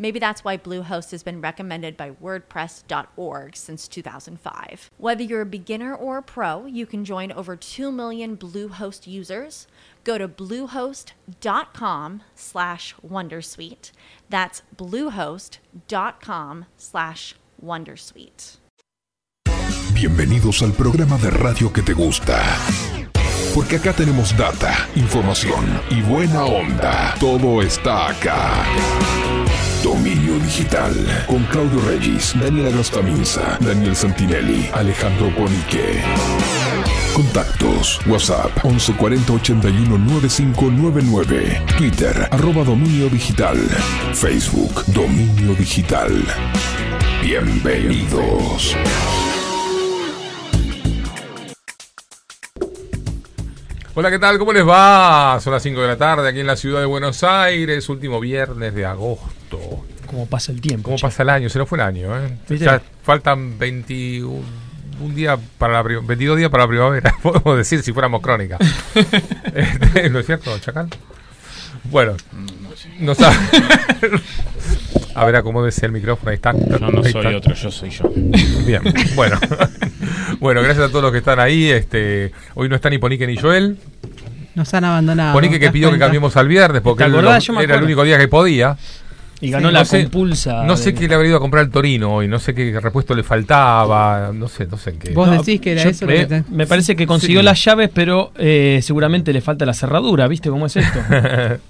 Maybe that's why Bluehost has been recommended by WordPress.org since 2005. Whether you're a beginner or a pro, you can join over 2 million Bluehost users. Go to bluehost.com slash wondersuite. That's bluehost.com slash wondersuite. Bienvenidos al programa de radio que te gusta. Porque acá tenemos data, información y buena onda. Todo está acá. Dominio Digital. Con Claudio Regis, Daniela Grostaminza, Daniel Santinelli, Alejandro Bonique. Contactos. WhatsApp 1140 81 9599. Twitter arroba Dominio Digital. Facebook Dominio Digital. Bienvenidos. Hola, ¿qué tal? ¿Cómo les va? Son las 5 de la tarde aquí en la ciudad de Buenos Aires, último viernes de agosto. ¿Cómo pasa el tiempo? ¿Cómo che? pasa el año? Se nos fue el año, ¿eh? ¿Viste? Ya faltan 21 un día para la, pri- 22 días para la primavera, podemos decir si fuéramos crónica. Este, ¿No es cierto, Chacal? Bueno, no sabe. A ver, acomódese el micrófono, ahí está. Yo no Ahí soy está. otro, yo soy yo. Bien, bueno. bueno, gracias a todos los que están ahí. Este, hoy no está ni Ponique ni Joel. Nos han abandonado. Ponique ¿te que pidió que cambiemos al viernes porque ¿Te él lo- era el único día que podía. Y ganó Sí, la no sé- compulsa. No sé de- qué le habría ido a comprar el Torino hoy, no sé qué repuesto le faltaba, no sé, no sé qué. Vos No, decís que era yo- eso lo me, que te- me parece que consiguió Sí. las llaves, pero eh, seguramente le falta la cerradura, ¿viste cómo es esto?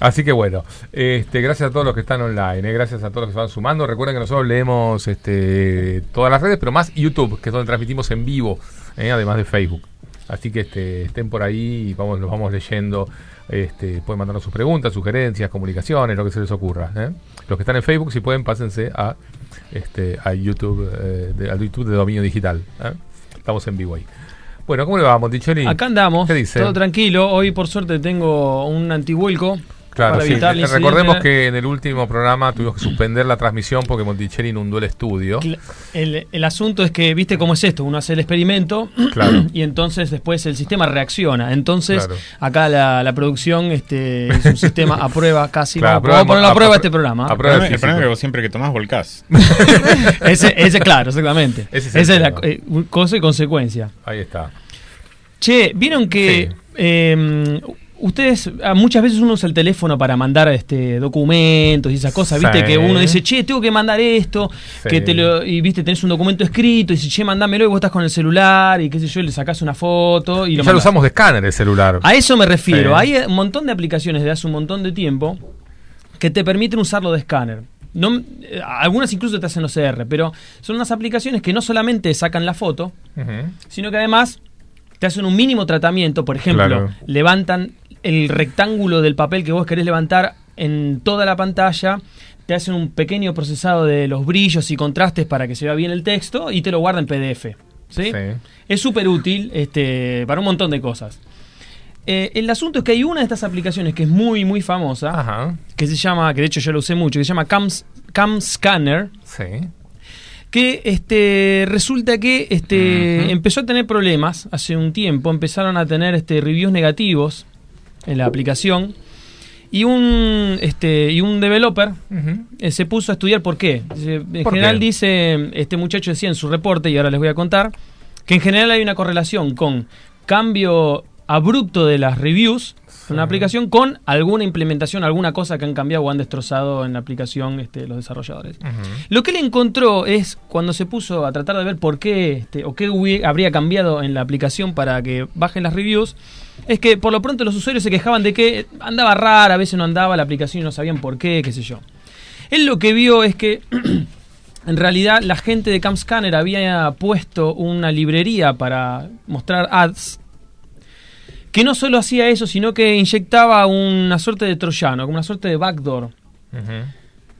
Así que bueno, este, gracias a todos los que están online, eh, gracias a todos los que se van sumando. Recuerden que nosotros leemos este, todas las redes, pero más YouTube, que es donde transmitimos en vivo, eh, además de Facebook. Así que este, estén por ahí y vamos, los vamos leyendo. Este, pueden mandarnos sus preguntas, sugerencias, comunicaciones, lo que se les ocurra. eh. Los que están en Facebook, si pueden, pásense a, este, a YouTube, eh, de, al YouTube de Dominio Digital. eh. Estamos en vivo ahí. Bueno, ¿cómo le va, Monticelli? Acá andamos, ¿Qué dice? todo tranquilo. Hoy, por suerte, tengo un antivuelco Claro, sí. Eh. Recordemos que en el último programa tuvimos que suspender la transmisión porque Monticelli inundó el estudio. El, el asunto es que, ¿viste cómo es esto? Uno hace el experimento Claro. y entonces después el sistema reacciona. Entonces, Claro. acá la, la producción este, es un sistema a prueba casi. Claro, vamos, vamos a ponerlo a prueba este programa. a El prueba problema, de el problema es que vos siempre que tomás volcás. ese, ese, claro, exactamente. Ese es Esa es la eh, cosa y consecuencia. Ahí está. Che, vieron que Sí. eh, ustedes ah, muchas veces uno usa el teléfono para mandar este documentos y esas cosas, viste Sí. que uno dice, che, tengo que mandar esto, Sí. que te lo, y viste, tenés un documento escrito, y dice, che, mandámelo, y vos estás con el celular, y qué sé yo, le sacás una foto, y Y lo ya lo usamos de escáner el celular. A eso me refiero. Sí. Hay un montón de aplicaciones de hace un montón de tiempo que te permiten usarlo de escáner. No, eh, algunas incluso te hacen OCR, pero son unas aplicaciones que no solamente sacan la foto, sino que además te hacen un mínimo tratamiento. Por ejemplo, Claro. levantan el rectángulo del papel que vos querés levantar en toda la pantalla, te hacen un pequeño procesado de los brillos y contrastes para que se vea bien el texto y te lo guarda en PDF. ¿sí? Sí. Es súper útil este, para un montón de cosas. Eh, el asunto es que hay una de estas aplicaciones que es muy, muy famosa, Ajá. que se llama, que de hecho yo la usé mucho, que se llama Cam, Cam Scanner, Sí. que este resulta que este empezó a tener problemas hace un tiempo, empezaron a tener este reviews negativos en la aplicación y un este y un developer eh, se puso a estudiar por qué. Dice, En ¿Por general qué? dice este muchacho decía en su reporte y ahora les voy a contar que en general hay una correlación con cambio abrupto de las reviews Una aplicación con alguna implementación, alguna cosa que han cambiado o han destrozado en la aplicación este, los desarrolladores. Lo que él encontró es cuando se puso a tratar de ver por qué este, o qué habría cambiado en la aplicación para que bajen las reviews, es que por lo pronto los usuarios se quejaban de que andaba rara, a veces no andaba la aplicación y no sabían por qué, qué sé yo. Él lo que vio es que en realidad la gente de CamScanner había puesto una librería para mostrar ads que no solo hacía eso, sino que inyectaba una suerte de troyano, como una suerte de backdoor.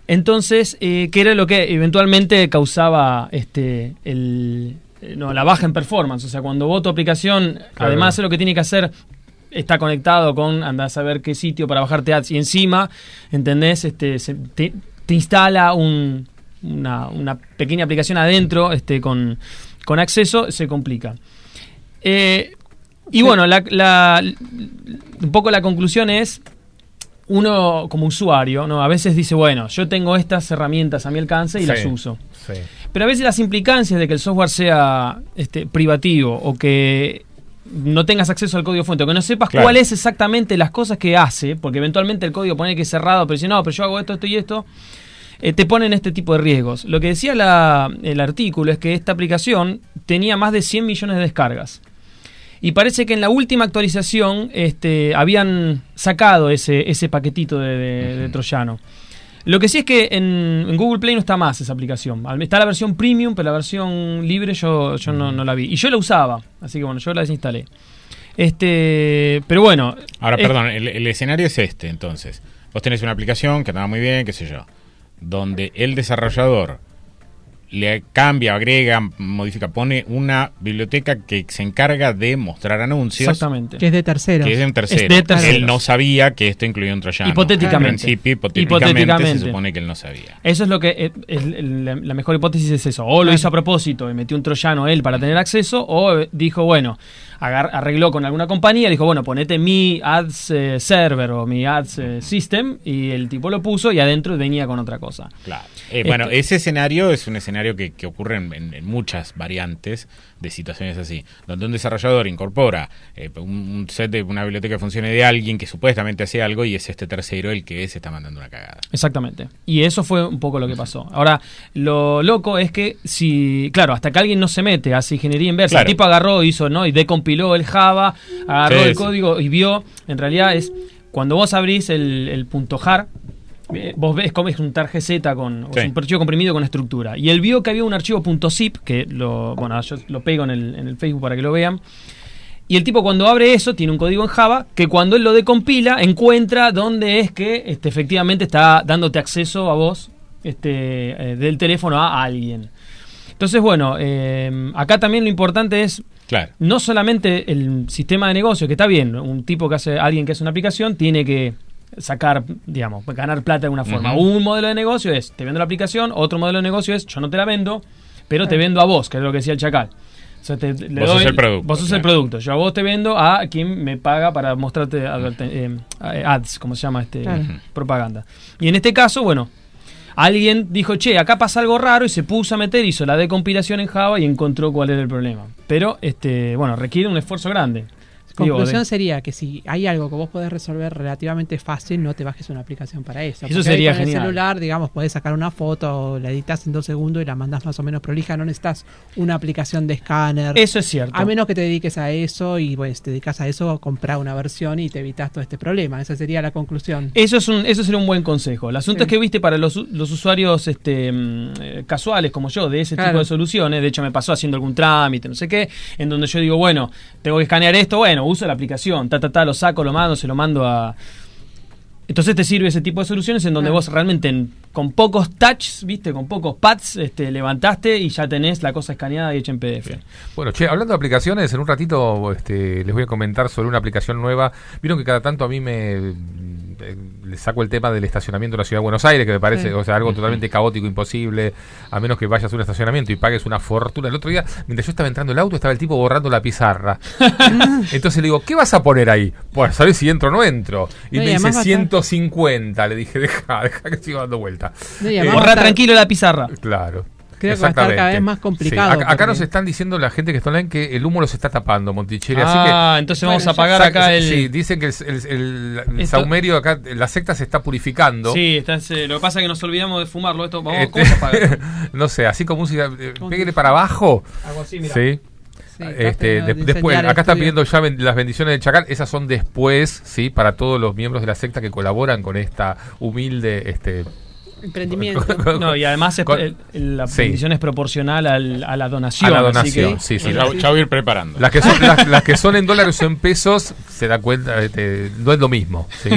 Entonces, eh, que era lo que eventualmente causaba este el, no, la baja en performance. O sea, cuando vos tu aplicación, Claro. además de lo que tiene que hacer, está conectado con andás a ver qué sitio para bajarte ads y encima, ¿entendés? Este, se- te, te instala un- una, una pequeña aplicación adentro este, con, con acceso, se complica. Eh, y bueno, la, la- un poco la conclusión es, uno como usuario, ¿no? A veces dice, bueno, yo tengo estas herramientas a mi alcance y Sí, las uso. sí. Pero a veces las implicancias de que el software sea este, privativo o que no tengas acceso al código fuente, o que no sepas Claro. cuál es exactamente las cosas que hace, porque eventualmente el código pone que es cerrado, pero dice, no, pero yo hago esto, esto y esto, eh, te ponen este tipo de riesgos. Lo que decía la- el artículo es que esta aplicación tenía más de 100 millones de descargas. Y parece que en la última actualización este, habían sacado ese, ese paquetito de, de- de Troyano. Lo que sí es que en, en Google Play no está más esa aplicación. Está la versión premium, pero la versión libre yo, yo no, no la vi. Y yo la usaba, así que bueno, yo la desinstalé. Este, pero bueno. Ahora, es- perdón, el, el escenario es este, entonces. Vos tenés una aplicación que andaba muy bien, qué sé yo, donde el desarrollador le cambia, agrega, modifica, pone una biblioteca que se encarga de mostrar anuncios. Exactamente. Que es de terceros. Que es de un tercero. Es de terceros. Él no sabía que esto incluía un troyano. Hipotéticamente. En principio, hipotéticamente, Hipotéticamente. se supone que él no sabía. Eso es lo que eh, es la, mejor hipótesis es eso. O lo hizo a propósito y metió un troyano él para tener acceso, o eh, dijo, bueno, agar- arregló con alguna compañía, dijo, bueno, ponete mi ads eh, server o mi ads eh, system, y el tipo lo puso y adentro venía con otra cosa. Claro. Eh, bueno, Este- ese escenario es un escenario que, que ocurre en, en- en muchas variantes de situaciones así, donde un desarrollador incorpora eh, un, un set de una biblioteca que funcione de alguien que supuestamente hace algo y es este tercero el que se está mandando una cagada. Exactamente. Y eso fue un poco lo que pasó. Ahora, lo loco es que si, claro, hasta que alguien no se mete, hace ingeniería inversa, Claro. el tipo agarró, hizo, ¿no? Y decompiló el Java, agarró Sí, el sí. código y vio, en realidad es, cuando vos abrís el, el punto .jar, eh, vos ves como es un targz con o Sí. es un archivo comprimido con estructura. Y él vio que había un archivo .zip, que lo, bueno, yo lo pego en el, en el Facebook para que lo vean. Y el tipo cuando abre eso tiene un código en Java que cuando él lo decompila encuentra dónde es que este, efectivamente está dándote acceso a vos este, eh, del teléfono a alguien. Entonces, bueno, eh, acá también lo importante es Claro. no solamente el sistema de negocio, que está bien, un tipo que hace, alguien que hace una aplicación tiene que sacar, digamos, ganar plata de alguna forma. Un modelo de negocio es, te vendo la aplicación, otro modelo de negocio es, yo no te la vendo, pero te vendo a vos, que es lo que decía el chacal. O sea, te- le Vos sos el producto, Vos sos el producto. Yo a vos te vendo a quien me paga para mostrarte adverte- eh, ads, como se llama este Claro. propaganda. Y en este caso, bueno, alguien dijo, che, acá pasa algo raro y se puso a meter, hizo la decompilación en Java y encontró cuál era el problema. Pero, este, bueno, requiere un esfuerzo grande. Conclusión de- sería que si hay algo que vos podés resolver relativamente fácil, no te bajes una aplicación para eso. Eso Porque sería con genial. el celular, digamos, podés sacar una foto, la editas en dos segundos y la mandás más o menos prolija. No necesitas una aplicación de escáner. Eso es cierto. A menos que te dediques a eso y pues te dedicas a eso, comprar una versión y te evitas todo este problema. Esa sería la conclusión. Eso es un, eso sería un buen consejo. El asunto Sí. es que viste para los, los usuarios este, mm, eh, casuales como yo de ese Claro. tipo de soluciones, de hecho me pasó haciendo algún trámite, no sé qué, en donde yo digo, bueno, tengo que escanear esto, bueno, uso la aplicación, ta, ta, ta, lo saco, lo mando, se lo mando a... Entonces te sirve ese tipo de soluciones en donde vos realmente en- con pocos touches, viste, con pocos pads, este, levantaste y ya tenés la cosa escaneada y hecha en PDF. Bueno, che, hablando de aplicaciones, en un ratito este, les voy a comentar sobre una aplicación nueva. Vieron que cada tanto a mí me eh, le saco el tema del estacionamiento en la ciudad de Buenos Aires, que me parece Sí. o sea, algo totalmente caótico, imposible, a menos que vayas a un estacionamiento y pagues una fortuna. El otro día, mientras yo estaba entrando el auto, estaba el tipo borrando la pizarra. Entonces le digo, ¿qué vas a poner ahí? Pues, ¿sabes si entro o no entro? Y No, y me dice además va a estar- 150. Le dije, deja, deja que siga dando vuelta. No, y Eh, estar- tranquilo la pizarra. Claro. Creo que va a estar cada vez más complicado. Sí, Acá, nos están diciendo la gente que está online que el humo los está tapando, Monticelli. Ah, así entonces Bueno, vamos a apagar que. acá el. Sí, dicen que el, el, el- el Esto- saumerio acá, la secta se está purificando. Sí, está- se- lo que pasa es que nos olvidamos de fumarlo. Esto, vamos, Este, ¿cómo se apaga? no sé, así con música. eh, Pégale para abajo. Algo así, mira. Sí. Este, de- después, acá están pidiendo ya ben- las bendiciones del Chacal. Esas son después, sí, para todos los miembros de la secta que colaboran con esta humilde, este, Emprendimiento. No, y además es- el- el- la Sí. bendición es proporcional al- a la donación. a la así donación. que- Sí, sí. Ya, ya voy a ir preparando. Las que son, las, las que son en dólares o en pesos, se da cuenta, este, no es lo mismo. ¿sí?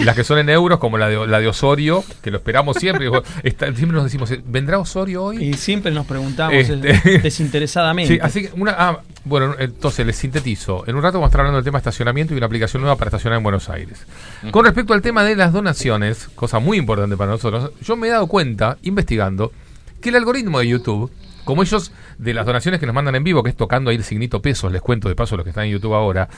Y las que son en euros, como la de, la de Osorio, que lo esperamos siempre. está- siempre nos decimos, ¿vendrá Osorio hoy? Y siempre nos preguntamos Este- eh, desinteresadamente. Sí, así que una. ah, bueno, entonces les sintetizo. En un rato vamos a estar hablando del tema estacionamiento y una aplicación nueva para estacionar en Buenos Aires. Con respecto al tema de las donaciones, cosa muy importante para nosotros, yo me he dado cuenta, investigando, que el algoritmo de YouTube, como ellos de las donaciones que nos mandan en vivo, que es tocando ahí el signito pesos, les cuento de paso los que están en YouTube ahora,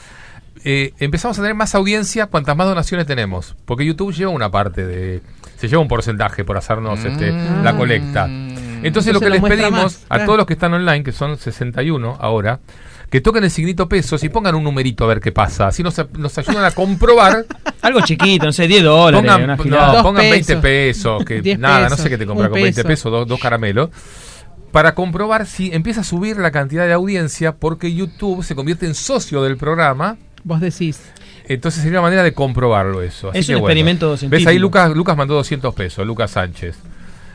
eh, empezamos a tener más audiencia cuantas más donaciones tenemos. Porque YouTube lleva una parte de. Se lleva un porcentaje por hacernos este, la colecta. Entonces, lo que les pedimos más, a todos los que están online, que son 61 ahora, que toquen el signito pesos y pongan un numerito a ver qué pasa. Así nos, nos ayudan a comprobar. Algo chiquito, no sé, 10 dólares. pongan una no, pongan 20 pesos. pesos, que 10 nada, no pesos, sé qué te compras un con 20 peso. pesos, dos, dos caramelos. Para comprobar si empieza a subir la cantidad de audiencia, porque YouTube se convierte en socio del programa. Vos decís. Entonces sería una manera de comprobarlo eso. Así Es que un bueno. experimento ¿Ves científico. ahí Lucas, Lucas mandó 200 pesos, Lucas Sánchez.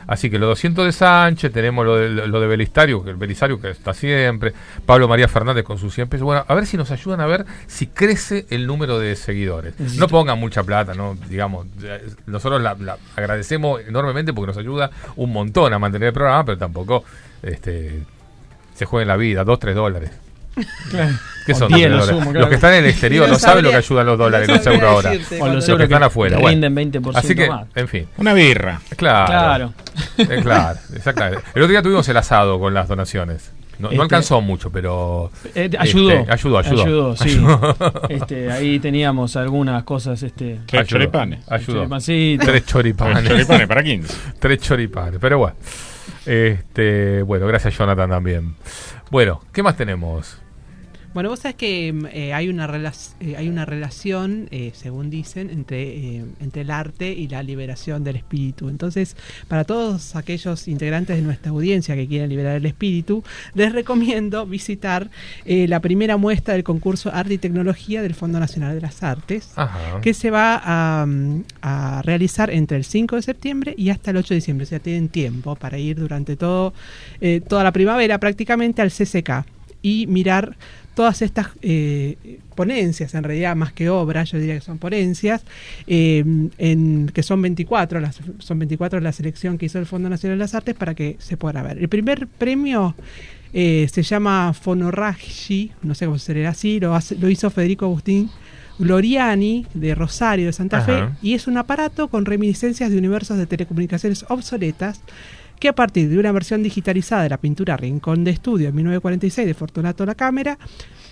Así que los 200 de Sánchez, tenemos lo de, lo de Belisario, que el Belisario que está siempre, Pablo María Fernández con sus 100 pesos. Bueno, a ver si nos ayudan a ver si crece el número de seguidores. No pongan mucha plata, no digamos, nosotros la, la agradecemos enormemente porque nos ayuda un montón a mantener el programa, pero tampoco este se jueguen la vida, 2, 3 dólares. ¿Qué O son 10 2, lo dólares? sumo, claro. Los que están en el exterior No no saben lo que ayudan los dólares, no los euros ahora. O los Los euros que están que afuera. rinden bueno. 20% Así que, más. en fin. Una birra. Claro. Claro. Eh, claro, exactamente. El otro día tuvimos el asado con las donaciones. No, no Este- alcanzó mucho, pero. Eh, ayudó. Este, ayudó, ayudó. sí. Ayudó. Este, ahí teníamos algunas cosas. Este, Tres Ayudó. choripanes. Ayudó. Tres choripanes. Choripanes para 15. Tres choripanes. Pero bueno. Este, bueno, gracias Jonathan también. Bueno, ¿qué más tenemos? Bueno, vos sabés que mm, eh, hay, una relac- eh, hay una relación, eh, según dicen, entre, entre el arte y la liberación del espíritu. Entonces, para todos aquellos integrantes de nuestra audiencia que quieren liberar el espíritu, les recomiendo visitar la primera muestra del concurso Arte y Tecnología del Fondo Nacional de las Artes. Ajá. que se va a, mm, a realizar entre el 5 de septiembre y hasta el 8 de diciembre. O sea, tienen tiempo para ir durante todo, eh, toda la primavera prácticamente al CCK y mirar todas estas eh, ponencias, en realidad más que obras, yo diría que son ponencias, eh, en, que son 24, las, son 24 la selección que hizo el Fondo Nacional de las Artes para que se pueda ver. El primer premio eh, se llama Fonoragi, no sé cómo se leerá así, lo, hace- lo hizo Federico Agustín Gloriani de Rosario de Santa Fe y es un aparato con reminiscencias de universos de telecomunicaciones obsoletas que a partir de una versión digitalizada de la pintura Rincón de Estudio en 1946 de Fortunato La Cámara,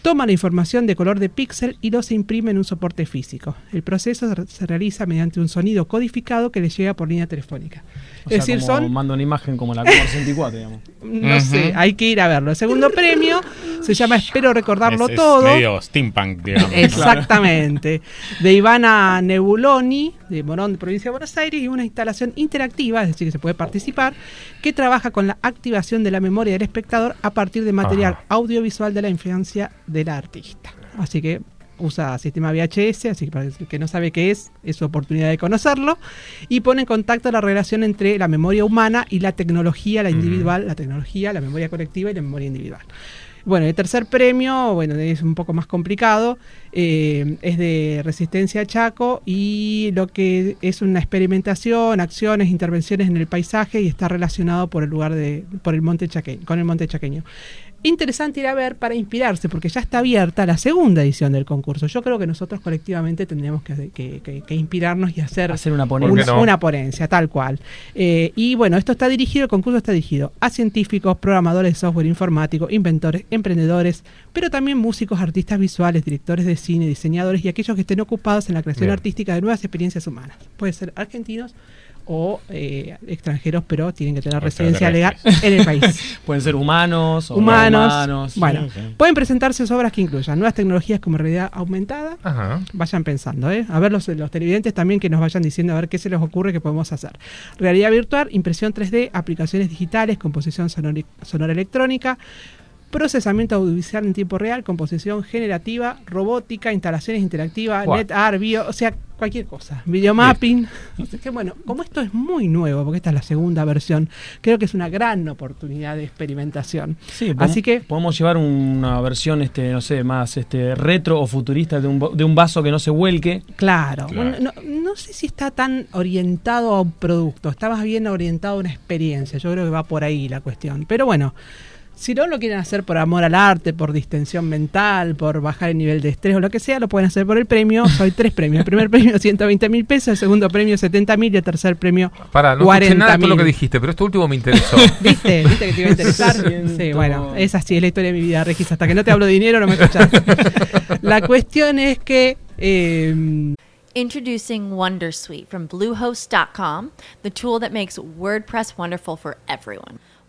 toma la información de color de píxel y lo se imprime en un soporte físico. El proceso se re- se realiza mediante un sonido codificado que le llega por línea telefónica. O sea, es decir, como son manda una imagen como la Commodore 64, digamos. no sé, hay que ir a verlo. El segundo premio se llama Espero recordarlo Es- es todo. medio steampunk, digamos. Exactamente. De Ivana Nebuloni, de Morón, de provincia de Buenos Aires, y una instalación interactiva, es decir, que se puede participar, que trabaja con la activación de la memoria del espectador a partir de material Ajá. audiovisual de la infancia del artista. Así que usa sistema VHS, así que para el que no sabe qué es, es su oportunidad de conocerlo, y pone en contacto la relación entre la memoria humana y la tecnología, la individual, la tecnología, la memoria colectiva y la memoria individual. Bueno, el tercer premio, bueno, es un poco más complicado, eh, es de Resistencia a Chaco y lo que es una experimentación, acciones, intervenciones en el paisaje y está relacionado por el lugar de, por el monte chaqueño, con el monte chaqueño. Interesante ir a ver para inspirarse, porque ya está abierta la segunda edición del concurso. Yo creo que nosotros colectivamente tendríamos que, que- que- que inspirarnos y hacer Hacer una ¿Por ponencia. una, no? una ponencia, tal cual. Eh, y bueno, esto está dirigido, el concurso está dirigido a científicos, programadores de software informático, inventores, emprendedores, pero también músicos, artistas visuales, directores de cine, diseñadores y aquellos que estén ocupados en la creación Bien. artística de nuevas experiencias humanas. Puede ser argentinos o eh, extranjeros, pero tienen que tener residencia legal en el país. Pueden ser humanos o no Humanos. humanos. Bueno, pueden presentarse obras que incluyan nuevas tecnologías como realidad aumentada. Ajá. Vayan pensando, ¿eh? A ver los, los televidentes también que nos vayan diciendo a ver qué se les ocurre que podemos hacer. Realidad virtual, impresión 3D, aplicaciones digitales, composición sonora electrónica, procesamiento audiovisual en tiempo real, composición generativa, robótica, instalaciones interactivas, Buah. NetArt, bio, o sea, cualquier cosa. Videomapping. Así que bueno, como esto es muy nuevo, porque esta es la segunda versión, creo que es una gran oportunidad de experimentación. Sí, Así que podemos llevar una versión, este, no sé, más este retro o futurista de un, bo- de un vaso que no se vuelque. Claro, Claro. bueno, no, no sé si está tan orientado a un producto, está más bien orientado a una experiencia, yo creo que va por ahí la cuestión. Pero bueno, si no lo quieren hacer por amor al arte, por distensión mental, por bajar el nivel de estrés o lo que sea, lo pueden hacer por el premio. Soy tres premios. El primer premio 120 mil pesos, el segundo premio 70 mil y el tercer premio Para, no escuché 40 nada de todo lo que dijiste, pero esto último me interesó. ¿Viste? ¿Viste que te iba a interesar? Siento- Sí, bueno, esa sí es la historia de mi vida, Regis. Hasta que no te hablo de dinero no me escuchas. La cuestión es que... eh, Introducing Wondersuite from Bluehost.com, the tool that makes WordPress wonderful for everyone.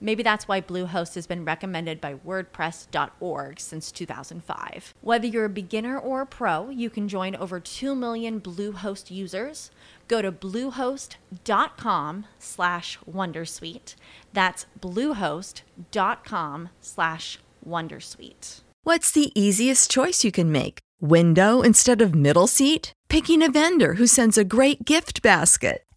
Maybe that's why Bluehost has been recommended by WordPress.org since 2005. Whether you're a beginner or a pro, you can join over 2 million Bluehost users. Go to bluehost.com slash Wondersuite. That's bluehost.com slash Wondersuite. What's the easiest choice you can make? Window instead of middle seat? Picking a vendor who sends a great gift basket?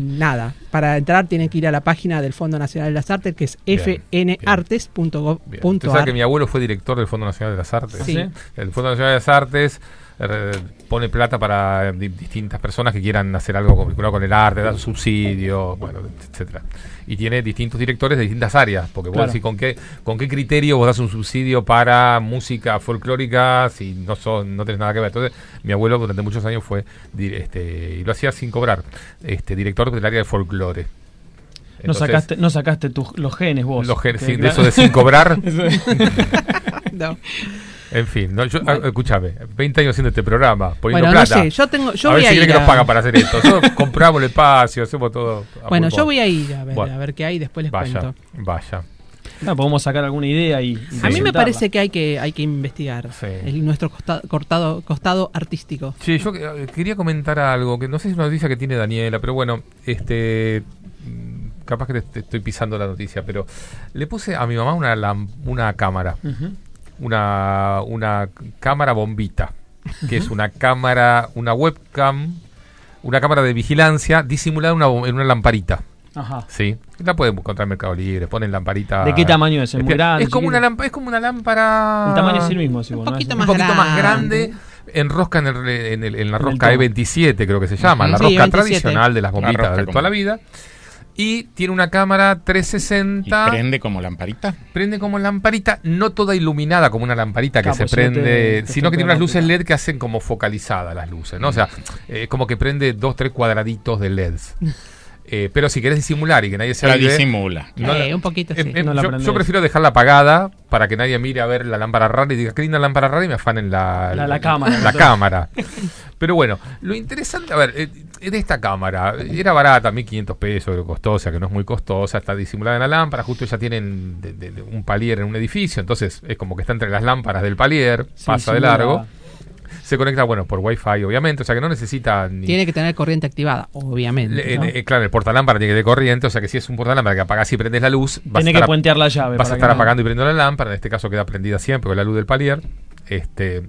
Nada, para entrar tienen que ir a la página del Fondo Nacional de las Artes, que es sabe que fnartes.gov.ar. mi abuelo fue director del Fondo Nacional de las Artes. Sí. El Fondo Nacional de las Artes eh, pone plata para di- distintas personas que quieran hacer algo vinculado con el arte, dar subsidio, bueno, etcétera. Y tiene distintos directores de distintas áreas, porque vos Claro. decís con qué, con qué criterio vos das un subsidio para música folclórica si no son, no tenés nada que ver. Entonces, mi abuelo durante muchos años fue este, y lo hacía sin cobrar, este director del área de folclore. No sacaste, no sacaste tus, los genes vos. los gen- Que- sí, de eso de sin cobrar. Eso- No. En fin, no, yo, ah, escúchame, 20 años haciendo este programa, poniendo Bueno, no plata. sé, yo tengo, yo a voy ver a si ir. cree que a- nos pagan para hacer esto. Nosotros compramos el espacio, hacemos todo. Bueno, yo voy a ir a ver, Bueno. a ver qué hay, después les Vaya, cuento. vaya. No, podemos sacar alguna idea y. A mí me parece que hay que, hay que investigar Sí. el- nuestro costa- cortado, costado artístico. Sí, yo eh, quería comentar algo, que no sé si es una noticia que tiene Daniela, pero bueno, este mm, capaz que te, te estoy pisando la noticia, pero le puse a mi mamá una, una cámara, Ujú. Una, una cámara bombita, que es una cámara, una webcam, una cámara de vigilancia disimulada en una, en una lamparita. Ajá. Sí, la pueden encontrar en Mercado Libre, ponen lamparita. ¿De qué tamaño es? ¿Es muy Es, grande, como una lámpara, es como una lámpara. El tamaño es el mismo, sí, Un poquito es- un más poquito más grande. Enrosca en, el, en, el- en la rosca tomo. E27, creo que se llama, la Sí, rosca E27. tradicional de las La bombitas de toda la vida. Y tiene una cámara ¿Y 360. prende como lamparita? Prende como lamparita, no toda iluminada como una lamparita que Claro, se pues si no te- prende, te sino que tiene unas luces. LED que hacen como focalizadas las luces, ¿no? O sea, eh, como que prende dos, tres cuadraditos de LEDs. Eh, pero si querés disimular y que nadie se La disimula. no Eh, un poquito eh, sí. eh, No yo, prefiero dejarla apagada para que nadie mire a ver la lámpara rara y diga qué linda lámpara rara y me afanen la, La- la cámara, La cámara. Pero bueno, lo interesante, a ver, eh, de esta cámara, era barata, 1500 pesos, lo costó, o sea que no es muy costosa, está disimulada en la lámpara, justo ya tienen de- de- de un palier en un edificio, entonces es como que está entre las lámparas del palier, Sí, pasa de largo, se conecta, bueno, por wifi obviamente, o sea que no necesita ni... Tiene que tener corriente activada, obviamente. le- ¿no? eh, claro, el portalámpara tiene que tener corriente, o sea que si es un portalámpara que apagas y prendes la luz, vas a Tiene que estar ap- puentear la llave. vas a estar que no- apagando y prendiendo la lámpara, en este caso queda prendida siempre con la luz del palier. Este,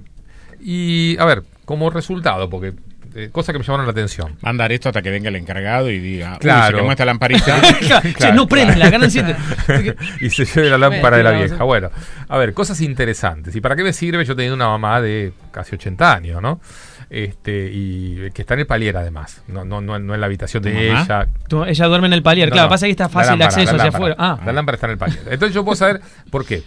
y a ver, como resultado, porque eh, cosa que me llamaron la atención. Mandar esto hasta que venga el encargado y diga, uy, Claro. se quemó esta lamparita. Claro, che, no prende, la ganan siete. y se lleve la lámpara de la vieja. Bueno, a ver, cosas interesantes. ¿Y para qué me sirve? Yo teniendo una mamá de casi 80 años, ¿no? Este, y que está en el palier además, no, no, no, no en la habitación ¿Tu de mamá? ella. Tú- ella duerme en el palier. No, claro, no. pasa que está fácil de lámpara, acceso la hacia afuera. Ah, La lámpara está en el palier. Entonces yo puedo saber por qué.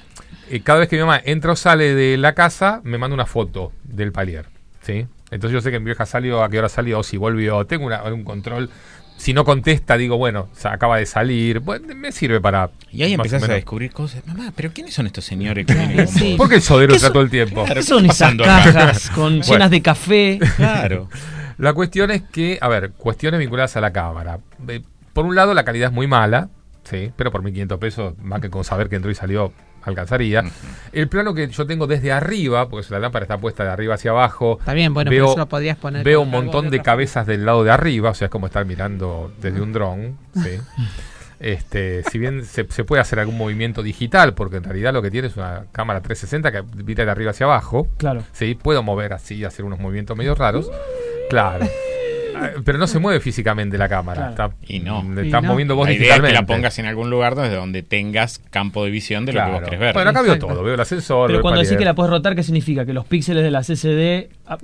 Eh, cada vez que mi mamá entra o sale de la casa, me manda una foto del palier. ¿sí? Entonces yo sé que mi vieja salió, a qué hora salió, si volvió. Tengo una- un control. Si no contesta, digo, bueno, se acaba de salir. Bueno, me sirve para. Y ahí o empezás a descubrir cosas. Mamá, ¿pero quiénes son estos señores que vienen con Sí. vos? ¿Por qué el sodero ¿Qué entra son- todo el tiempo? Claro, ¿Qué ¿qué son está esas cajas con, Bueno. llenas de café? Claro. La cuestión es que, a ver, cuestiones vinculadas a la cámara. Eh, por un lado, la calidad es muy mala, sí, pero por 1500 pesos, más que con saber que entró y salió, alcanzaría. El plano que yo tengo desde arriba, porque la lámpara está puesta de arriba hacia abajo. Está bien, bueno, veo, pero eso lo podrías poner. Veo un montón de cabezas del lado de arriba, o sea, es como estar mirando desde un dron, sí. Este, si bien se, se puede hacer algún movimiento digital, porque en realidad lo que tiene es una cámara 360 que mira de arriba hacia abajo, Claro. Sí, puedo mover así, hacer unos movimientos medio raros. Claro. Ah, Pero no se mueve físicamente la cámara. Claro. Está, Y no. Y Estás no. moviendo vos La idea es que la pongas en algún lugar desde donde tengas campo de visión de lo que vos querés ver. Bueno, acá veo todo. Veo el ascensor. Pero cuando decís que la puedes rotar, ¿qué significa? ¿Que los píxeles de la CCD ah,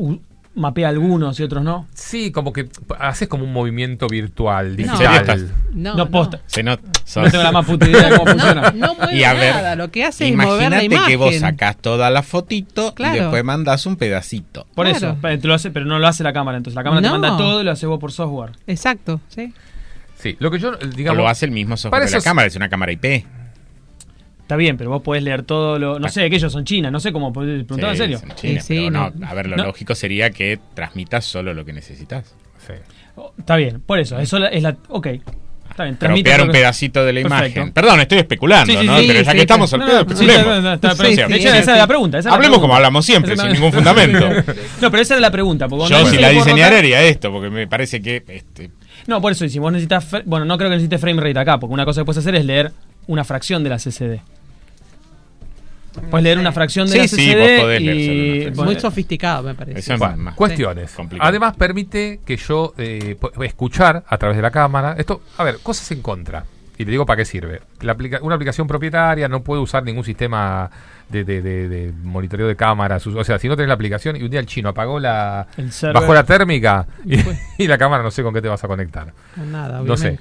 mapea algunos y otros no? Sí, como que haces como un movimiento virtual, No. digital. No. No, posta. Se not- No tengo la más puta idea de cómo funciona. No mueve Y a ver, nada, lo que hace es mover la Imagínate imagen. que vos sacás toda la fotito Claro. y después mandás un pedacito. Por Claro. eso, pero, te lo hace, pero no lo hace la cámara. Entonces la cámara te No. manda todo y lo hace vos por software. Exacto, sí. Sí, lo que yo, O digamos. lo hace el mismo software para de la cámara, es una cámara IP. Está bien, pero vos podés leer todo lo. No sé, que ellos son China, no sé cómo. ¿Preguntaba en Sí, serio? es en China, Sí, sí, pero no, no. a ver, lo No. lógico sería que transmitas solo lo que necesitas. sí. Oh, Está bien, por eso. Eso la- es la. Ok. Está bien, Tropear un pedacito de la Perfecto. imagen. Perdón, estoy especulando, Sí, sí, ¿no? sí, pero ya sí, que estamos al No, pedo, esa, era la pregunta. esa era la Hablemos como pregunta. hablamos siempre, sin ningún fundamento. No, pero esa era la pregunta. porque Yo si la diseñara haría esto, porque me parece que este, No, por eso, y si vos necesitas. Bueno, no creo que necesites frame rate acá, porque una cosa que puedes hacer es leer una fracción de la CCD. Puedes leer una fracción de Sí, la sí, CCD vos podés leer solo una y. fracción. bueno, Muy sofisticado, me parece. Eso es Bueno, más cuestiones. Además permite que yo eh, escuchar a través de la cámara. Esto, a ver, cosas en contra. Y te digo para qué sirve. La aplica- una aplicación propietaria no puede usar ningún sistema de, de- de- de monitoreo de cámaras. O sea, si no tenés la aplicación y un día el chino apagó la... Bajó la térmica y, y la cámara no sé con qué te vas a conectar. Nada, No sé.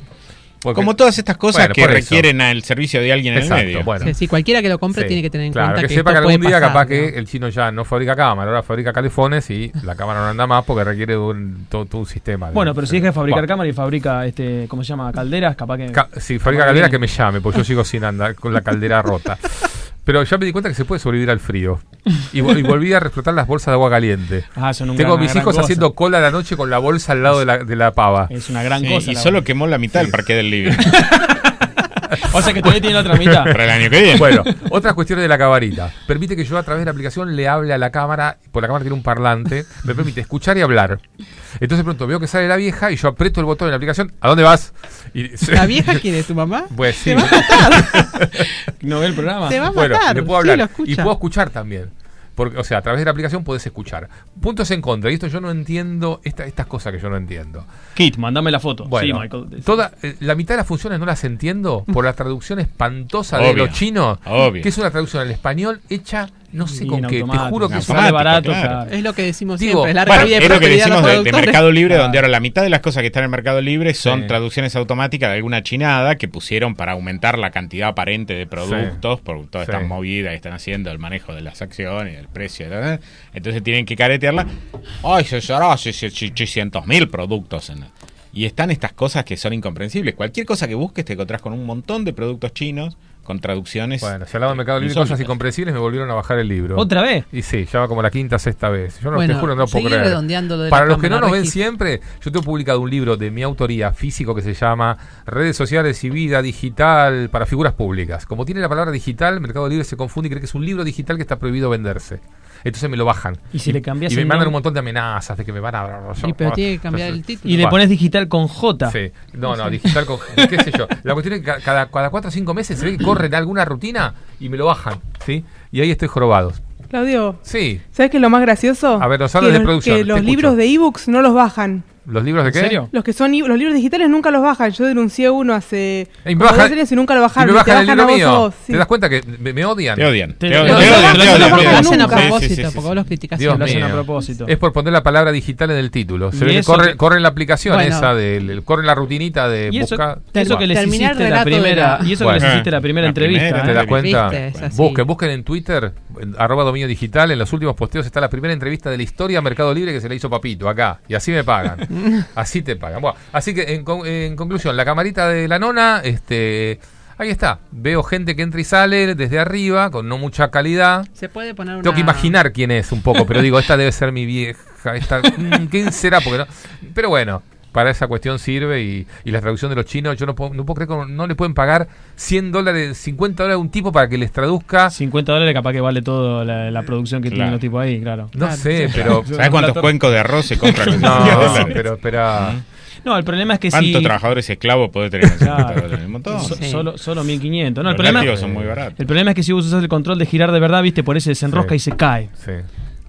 Porque- Como todas estas cosas Bueno, que requieren el servicio de alguien en Exacto, el medio. bueno. Sí, sí, cualquiera que lo compre Sí. tiene que tener en claro, cuenta que, que, sepa que esto algún puede día pasar, capaz ¿no? que el chino ya no fabrica cámara, ahora fabrica califones y la cámara no anda más porque requiere de un, todo, todo un sistema. de- Bueno, pero si deja de fabricar Bueno, cámara y fabrica, este, ¿cómo se llama? Calderas, capaz que. ca- si fabrica capaz caldera viene. que me llame, porque yo sigo sin andar con la caldera rota. Pero ya me di cuenta que se puede sobrevivir al frío. Y, vol- y volví a reflotar las bolsas de agua caliente. Ah, son un Tengo gran- mis hijos cosa. haciendo cola a la noche con la bolsa al lado de la, de la pava. Es una gran Sí, cosa. y solo quemó la mitad del parque del living. O sea que todavía tiene la otra mitad. Para el año que viene. Bueno, otras cuestiones de la camarita. Permite que yo a través de la aplicación le hable a la cámara, porque la cámara tiene un parlante, me permite escuchar y hablar. Entonces de pronto veo que sale la vieja y yo aprieto el botón en la aplicación, ¿a dónde vas? Y, ¿La vieja quién es tu mamá? Pues sí. Te va a matar. ¿No ve el programa? Te va a Bueno, matar. le puedo Sí, hablar lo y puedo escuchar también. Porque, o sea, a través de la aplicación puedes escuchar. Puntos en contra, y esto yo no entiendo, esta- estas cosas que yo no entiendo. Kit, mandame la foto. Bueno, sí, Michael. toda, eh, la mitad de las funciones no las entiendo por la traducción espantosa de Obvio, los chinos, obvio. que es una traducción al español hecha No sé Y con qué, te juro que sale barato, claro. Es lo que decimos Digo, siempre. Es la Bueno, es lo que decimos de. Mercado Libre, Claro. donde ahora la mitad de las cosas que están en Mercado Libre son Sí. traducciones automáticas de alguna chinada que pusieron para aumentar la cantidad aparente de productos por todas Sí. estas movidas que están haciendo, el manejo de las acciones, el precio, ¿verdad? entonces tienen que caretearla. Ay, se 800 mil productos. en- y están estas cosas que son incomprensibles. Cualquier cosa que busques te encontrás con un montón de productos chinos con traducciones. Bueno, si hablaba de Mercado Libre, cosas incomprensibles, me volvieron a bajar el libro. ¿Otra vez? Y sí, ya va como la quinta, sexta vez. Yo no Bueno, te juro, no lo puedo creer. redondeando lo de Para los que no nos ven siempre, yo te he publicado un libro de mi autoría físico que se llama Redes sociales y vida digital para figuras públicas. Como tiene la palabra digital, Mercado Libre se confunde y cree que es un libro digital que está prohibido venderse. Entonces me lo bajan. Y si le cambias Y me mandan nombre- un montón de amenazas de que me van a. Sí, pero tiene que cambiar el título. Y le pones digital con J. Sí. No, no, digital con. ¿Qué sé yo? La cuestión es que ca- cada, cada cuatro o cinco meses se ve que corren alguna rutina y me lo bajan, ¿sí? Y ahí estoy jorobado. Claudio, Sí. ¿sabes qué es lo más gracioso? A ver, que hablas de los, producción, que los escucho. libros de ebooks no los bajan. ¿Los libros de ¿En qué? serio? Los que son los libros digitales nunca los bajan. Yo denuncié uno hace Y me bajan- dos años y nunca lo y bajaron. me y te bajan el bajan libro mío. vos, sí. ¿Te das cuenta que me, me odian? Te odian. Te- Te te- odian. te- odian, te- odian, te- te Lo odian. hacen a propósito, porque vos los criticás Lo hacen a propósito. Es por poner la palabra digital en el título. Se Y ve corre, que- corre en la aplicación Bueno. esa, del, corre en la rutinita de Y eso, buscar. eso que les hiciste la de primera, y eso que les hiciste la primera entrevista. ¿Te ¿eh? das cuenta? Busquen, busquen en Twitter, en arroba dominio digital, en los últimos posteos está la primera entrevista de la historia a Mercado Libre que se le hizo Papito, acá. Y así me pagan. así te pagan. Bueno, así que en, en conclusión, la camarita de la nona, este... Ahí está, veo gente que entra y sale desde arriba, con no mucha calidad. Se puede poner una... Tengo que imaginar quién es un poco, pero digo, esta debe ser mi vieja, esta, ¿quién será? Porque no, pero bueno, para esa cuestión sirve y, y la traducción de los chinos, yo no puedo, no puedo creer que no le pueden pagar 100 dólares, 50 dólares a un tipo para que les traduzca. 50 dólares capaz que vale todo la, la producción que Claro. tienen los tipos ahí, claro. No Claro, sé, sí. pero... ¿Sabes cuántos cuencos de arroz se compran con No, 50 dólares? pero espera... No, el problema es que ¿Cuántos si... trabajadores esclavos podés tener con 50 Claro. dólares? Un montón. So- Sí. solo, solo 1500. No, el Los problema, lácteos son muy baratos. el problema es que si vos usas el control de girar de verdad, viste, por eso se enrosca Sí. y se cae. Sí,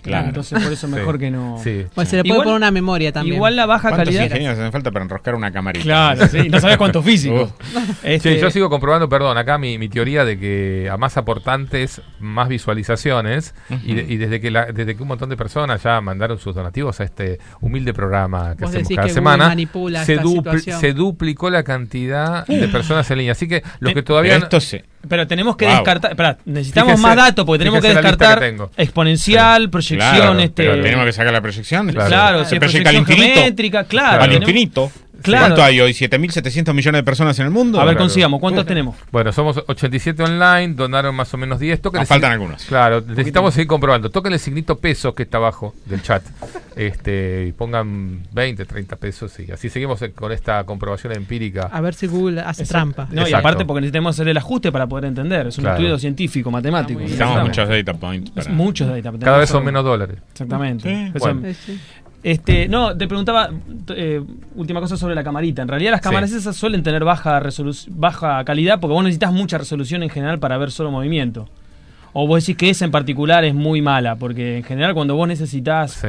Claro. Entonces por eso mejor Sí. que no. sí. Pues se le puede Igual- poner una memoria también. Igual la baja ¿Cuántos calidad. ingenieros hacen falta para enroscar una camarita? Claro, sí, no sabes cuánto físico. Uf. Este, Sí, yo sigo comprobando, perdón, acá mi, mi teoría de que a más aportantes, más visualizaciones, y, de- y desde que la- desde que un montón de personas ya mandaron sus donativos a este humilde programa que hacemos cada que semana, manipula se, esta dupli- situación. se duplicó la cantidad de personas en línea. Así que los que todavía... Pero no- esto se... Pero tenemos que Wow. descartar. Espera, necesitamos Fíjese- más datos porque tenemos que descartar que exponencial, proyección, Claro, este. pero tenemos que sacar la proyección. Claro. Claro, si es proyección infinito. geométrica, claro. Al infinito. Claro. ¿Cuánto hay hoy? ¿7.700 millones de personas en el mundo? A ver, Claro. consigamos, ¿cuántos tenemos? Bueno, somos 87 online, donaron más o menos 10. Toquen Nos faltan algunos. Claro, necesitamos seguir comprobando. Toquen el signito pesos que está abajo del chat. Este, y pongan 20, 30 pesos y así seguimos con esta comprobación empírica. A ver si Google hace trampa. No, y aparte porque necesitamos hacer el ajuste para poder entender. Es un Claro. estudio científico, matemático. Necesitamos muchos data points. Para... muchos data. Cada vez son menos dólares. Exactamente. Sí, bueno. Sí. Este, no, te preguntaba, eh, última cosa sobre la camarita. En realidad las cámaras Sí. esas suelen tener baja baja calidad porque vos necesitas mucha resolución en general para ver solo movimiento. O vos decís que esa en particular es muy mala, porque en general cuando vos necesitas, Sí.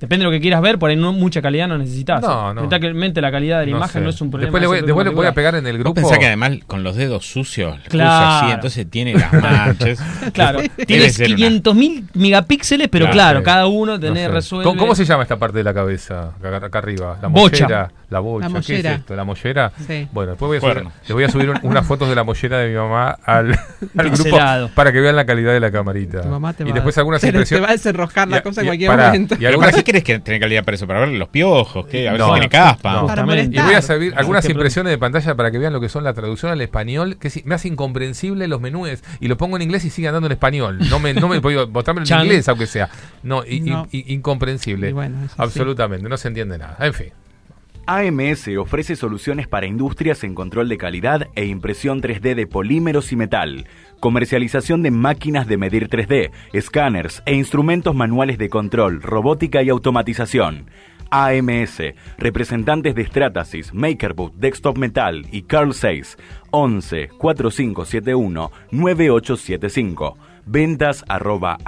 Depende de lo que quieras ver, por ahí no, mucha calidad no necesitas. No, no. Lamentablemente la calidad de la No imagen sé. no es un problema. Después le voy, después le voy a pegar en el grupo. pensás que además con los dedos sucios, Claro. así, entonces tiene las manchas. Claro, tienes ser una- 500.000 megapíxeles, pero Claro, claro, sí. cada uno No tenés sé. resuelve. ¿Cómo, cómo se llama esta parte de la cabeza? Acá, acá arriba. La Bocha. mollera. La bocha. La ¿Qué es mollera. esto? ¿La mollera? Sí. Bueno, después voy a subir, les voy a subir un- unas fotos de la mollera de mi mamá al, al grupo para que vean la calidad de la camarita. Tu mamá te y va, después algunas te, te va a impresiones. desenroscar la Y- cosa en cualquier momento. y ¿Y alguna algunas qué querés que tener calidad para eso? ¿Para ver los piojos? ¿qué? A ver No, si tiene no, caspa. no. Para. Y voy a servir algunas impresiones de pantalla para que vean lo que son la traducción al español, que es- me hace incomprensible los menús y lo pongo en inglés y sigue andando en español. No me, no me he podido mostrarme en Chan. inglés, aunque sea. No, incomprensible. Y bueno, sí. Absolutamente, no se entiende nada. En fin. AMS ofrece soluciones para industrias en control de calidad e impresión 3D de polímeros y metal, comercialización de máquinas de medir 3D, escáneres e instrumentos manuales de control, robótica y automatización. AMS, representantes de Stratasys, MakerBoot, Desktop Metal y Carl 6, 11 4571 9875. Ventas arroba.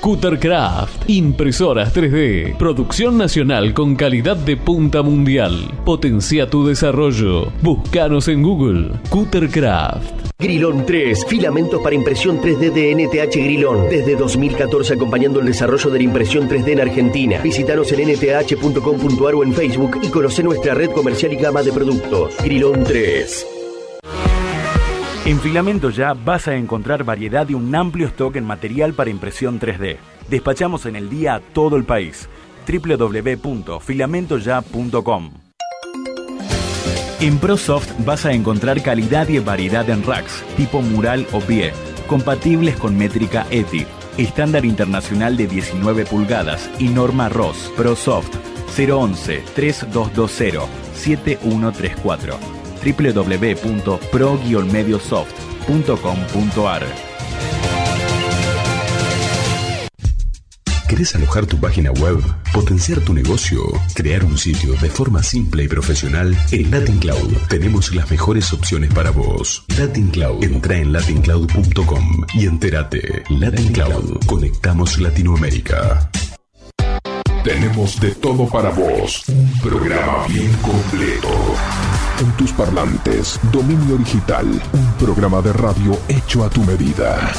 Cuttercraft, impresoras 3D, producción nacional con calidad de punta mundial. Potencia tu desarrollo. Búscanos en Google. Cuttercraft. Grilón 3, filamentos para impresión 3D de NTH Grilón. Desde 2014 acompañando el desarrollo de la impresión 3D en Argentina. Visítanos en nth.com.ar o en Facebook y conoce nuestra red comercial y gama de productos. Grilón 3. En Filamento Ya vas a encontrar variedad y un amplio stock en material para impresión 3D. Despachamos en el día a todo el país. www.filamentoya.com En ProSoft vas a encontrar calidad y variedad en racks, tipo mural o pie, compatibles con métrica ETI, estándar internacional de 19 pulgadas y norma ROS. ProSoft 011 3220 7134 www.pro-mediosoft.com.ar ¿Querés alojar tu página web, potenciar tu negocio, crear un sitio de forma simple y profesional? En Latin Cloud tenemos las mejores opciones para vos. Latin Cloud. Entra en latincloud.com y entérate. Latin Cloud. Conectamos Latinoamérica. Tenemos de todo para vos. Un programa bien completo. En tus parlantes, Dominio Digital. Un programa de radio hecho a tu medida.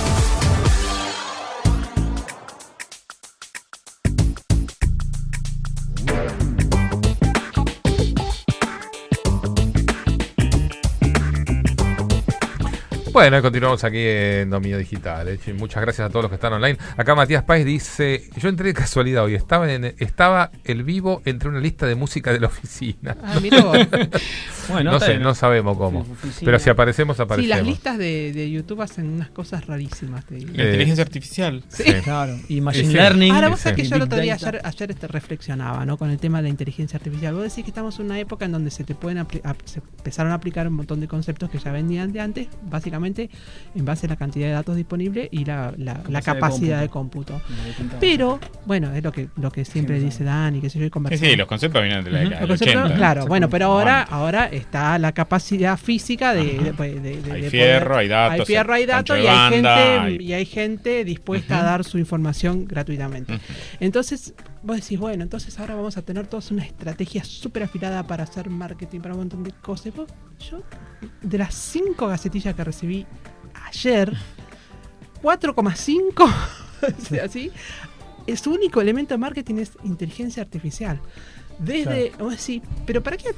Bueno, continuamos aquí en Dominio Digital. eh. Muchas gracias a todos los que están online. Acá Matías Páez dice, yo entré de casualidad hoy, estaba en estaba el vivo entre una lista de música de la oficina. Ah, vos. Bueno, no está sé, bien. no sabemos cómo. Sí, oficina. Pero si aparecemos, Sí, aparecemos. las listas de, de YouTube hacen unas cosas rarísimas. te digo. Eh, Inteligencia artificial. Sí. Claro. Y Machine Sí. Learning. Ahora vos sí. sabés que yo el otro día ayer, ayer este, reflexionaba ¿no? con el tema de la inteligencia artificial. Vos decís que estamos en una época en donde se te pueden se empezaron a aplicar un montón de conceptos que ya vendían de antes, básicamente en base a la cantidad de datos disponibles y la, la- la Capacidad de capacidad de cómputo. Pero, bueno, es lo que, lo que siempre Sí, dice Dani, que sé yo, y Sí, sí, los conceptos vienen de la década del conceptos, 80. claro, bueno, pero ahora, ahora está la capacidad física de, de- de- de- Hay fierro, hay datos, hay fierro, hay datos y hay banda, gente hay- y hay gente dispuesta a Ujú. dar su información gratuitamente. Ujú. Entonces, vos decís, bueno, entonces ahora vamos a tener todos una estrategia súper afilada para hacer marketing, para un montón de cosas. Vos, yo, de las cinco gacetillas que recibí ayer, 4,5, o sea, así, es su único elemento de marketing es inteligencia artificial. Desde, vos decís, pero ¿para qué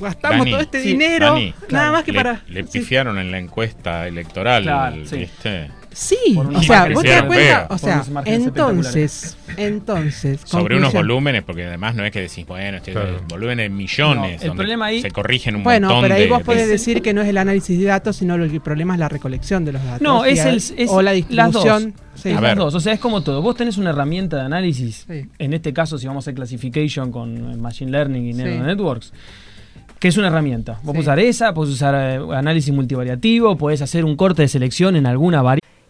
gastamos Dani, todo este sí, dinero? Dani, Nada más que le, para... Le sí. pifiaron en la encuesta electoral, Claro, sí. ¿viste? Sí, o sea, vos te das cuenta, o sea, entonces, entonces, Sobre unos volúmenes, porque además no es que decís, bueno, este Claro. volúmenes de millones, No, el problema ahí- se corrigen un Bueno, montón pero ahí de- vos podés de- decir que no es el análisis de datos, sino lo- el problema es la recolección de los datos. No, es a- el es o la distribución. sí. A ver. dos. O sea, es como todo. Vos tenés una herramienta de análisis. Sí. En este caso, si vamos a hacer classification con eh, Machine Learning y Neural Sí. Networks. Que es una herramienta. Vos Sí. podés usar esa, podés usar eh, análisis multivariativo, podés hacer un corte de selección en alguna variable.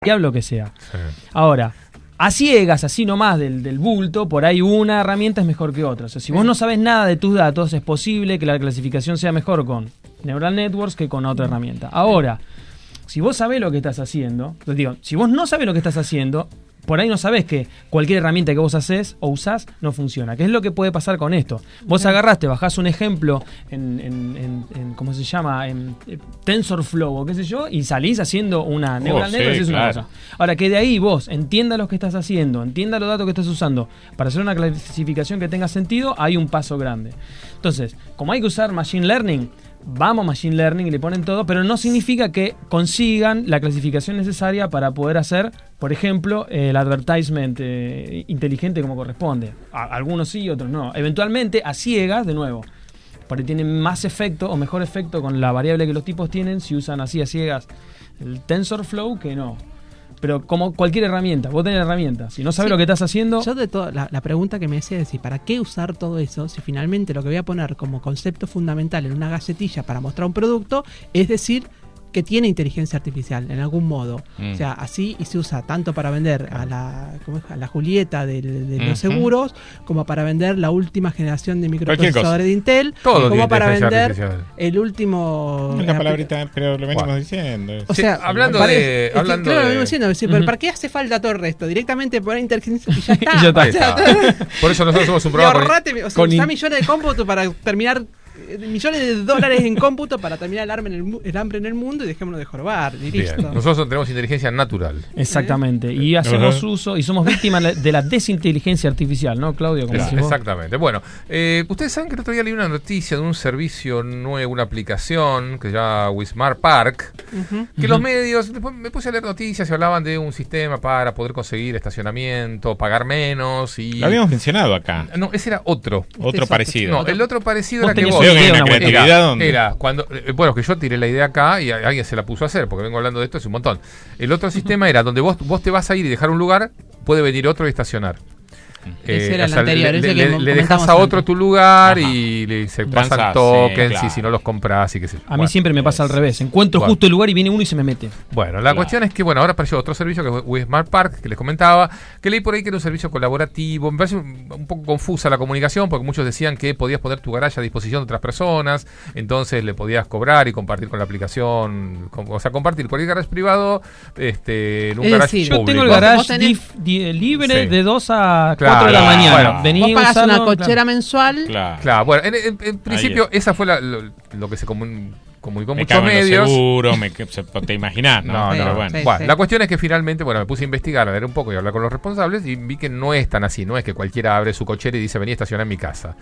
Lo que sea. Ahora, a ciegas, así nomás del, del bulto, por ahí una herramienta es mejor que otra. O sea, si vos no sabes nada de tus datos, es posible que la clasificación sea mejor con Neural Networks que con otra herramienta. Ahora, si vos sabés lo que estás haciendo, les digo, si vos no sabés lo que estás haciendo, por ahí no sabés que cualquier herramienta que vos haces o usás no funciona. ¿Qué es lo que puede pasar con esto? Vos agarraste, bajás un ejemplo en, en- en- en- ¿cómo se llama? En eh, TensorFlow o qué sé yo, y salís haciendo una Neural sí, Network y es una claro. cosa. Ahora, que de ahí vos entienda lo que estás haciendo, entienda los datos que estás usando para hacer una clasificación que tenga sentido, hay un paso grande. Entonces, como hay que usar Machine Learning, vamos Machine Learning y le ponen todo, pero no significa que consigan la clasificación necesaria para poder hacer, por ejemplo, el advertisement eh, inteligente como corresponde. Algunos sí, otros no. Eventualmente, a ciegas, de nuevo. Porque tienen más efecto o mejor efecto con la variable que los tipos tienen si usan así a ciegas el TensorFlow que no. Pero como cualquier herramienta, vos tenés herramientas. Si no sabes Sí. lo que estás haciendo, Yo de todo, la, la pregunta que me hacía es, ¿y para qué usar todo eso si finalmente lo que voy a poner como concepto fundamental en una galletilla para mostrar un producto es decir que tiene inteligencia artificial en algún modo? Mm. O sea, así y se usa tanto para vender a la, ¿cómo es? a la Julieta de, de los seguros como para vender la última generación de microprocesadores de Intel, Todo como para vender artificial. el último... La eh, palabrita, pero lo venimos Bueno. diciendo. o Sí, sea, hablando de- es que, hablando claro, de- lo vengo diciendo, sí, pero. ¿para qué hace falta todo el resto? Directamente poner inteligencia y ya está. Y ya está. O sea, Ahí está. Por eso nosotros somos un programa con- ahorrate, o sea, con in- millones de cómputo para terminar eh, millones de dólares en cómputo para terminar el, hambre en el, mu- el hambre en el mundo y dejémonos de jorbar y listo. Nosotros tenemos inteligencia natural. exactamente. Y hacemos uso y somos víctimas de la desinteligencia artificial, ¿no, Claudio? Como Claro, decís vos. exactamente. Bueno, eh, ustedes saben que el otro día leí una noticia de un servicio nuevo, una aplicación que se llama Wismar Park, que los medios, después me puse a leer noticias y hablaban de un sistema para poder conseguir estacionamiento, pagar menos y... Lo habíamos mencionado acá. No, ese era otro. Otro es parecido. No, el otro parecido era que vos... Era, donde... era cuando, eh, bueno, que yo tiré la idea acá y alguien se la puso a hacer, porque vengo hablando de esto hace un montón. El otro sistema era donde vos, vos te vas a ir y dejar un lugar, puede venir otro y estacionar. Ese era el le- anterior, le, ese que le- le dejas a otro antes. tu lugar Ajá. y le, se pasan sí, tokens claro. y si no los compras y qué sé yo. A mí Bueno. siempre me pasa al revés. Encuentro Bueno. justo el lugar y viene uno y se me mete. Bueno, la Claro. cuestión es que, bueno, ahora apareció otro servicio que es Wismart Park, que les comentaba, que leí por ahí que era un servicio colaborativo. Me parece un, poco confusa la comunicación, porque muchos decían que podías poner tu garaje a disposición de otras personas, entonces le podías cobrar y compartir con la aplicación, con- o sea, compartir cualquier garage privado este, en un Es garage decir, Yo tengo el garage tenés- libre Sí. de 2 a 4 Claro, de la mañana. bueno. Vení Vos a pagás una cochera claro. mensual Claro. Claro, bueno, en, en- en principio esa fue la- lo, lo que se comun- comunicó Me muchos medios. seguros, me, te imaginas, ¿no? No, no, Pero bueno. bueno. sí. Bueno, la cuestión es que finalmente, bueno, me puse a investigar, a leer un poco y a hablar con los responsables y vi que no es tan así, no es que cualquiera abre su cochera y dice vení a estacionar en mi casa.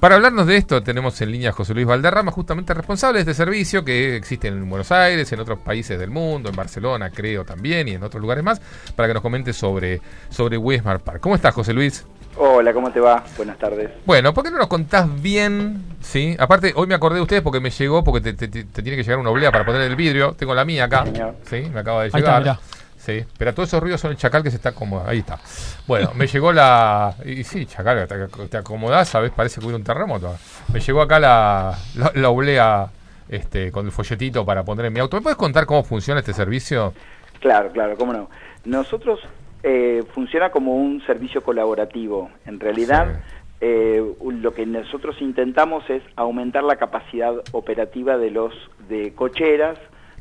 Para hablarnos de esto tenemos en línea a José Luis Valderrama, justamente responsable de este servicio que existe en Buenos Aires, en otros países del mundo, en Barcelona creo también y en otros lugares más, para que nos comente sobre, sobre Wismar Park. ¿Cómo estás, José Luis? Hola, ¿cómo te va? Buenas tardes. Bueno, ¿por qué no nos contás bien? Sí, aparte, hoy me acordé de ustedes porque me llegó, porque te, te- te- tiene que llegar una oblea para poner el vidrio. Tengo la mía acá. Sí, señor. Sí, me acaba de Ahí está, llegar. mirá. Sí, pero todos esos ruidos son el chacal que se está como Ahí está. Bueno, me llegó la. Y sí, chacal, te, te acomodás, ¿sabes? Parece que hubiera un terremoto. Me llegó acá la, la, la oblea este, con el folletito para poner en mi auto. ¿Me puedes contar cómo funciona este servicio? Claro, claro, cómo no. Nosotros eh, funciona como un servicio colaborativo. En realidad, eh, lo que nosotros intentamos es aumentar la capacidad operativa de los de cocheras,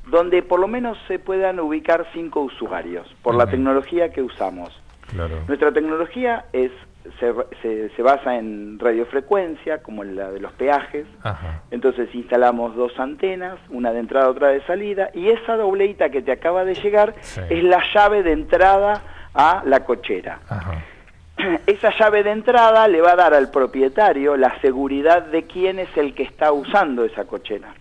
donde por lo menos se puedan ubicar cinco usuarios por la tecnología que usamos. Claro. Nuestra tecnología es se, se- se basa en radiofrecuencia, como la de los peajes. Ajá. Entonces instalamos dos antenas, una de entrada, otra de salida, y esa dobleita que te acaba de llegar Sí. es la llave de entrada a la cochera. Ajá. Esa llave de entrada le va a dar al propietario la seguridad de quién es el que está usando esa cochera,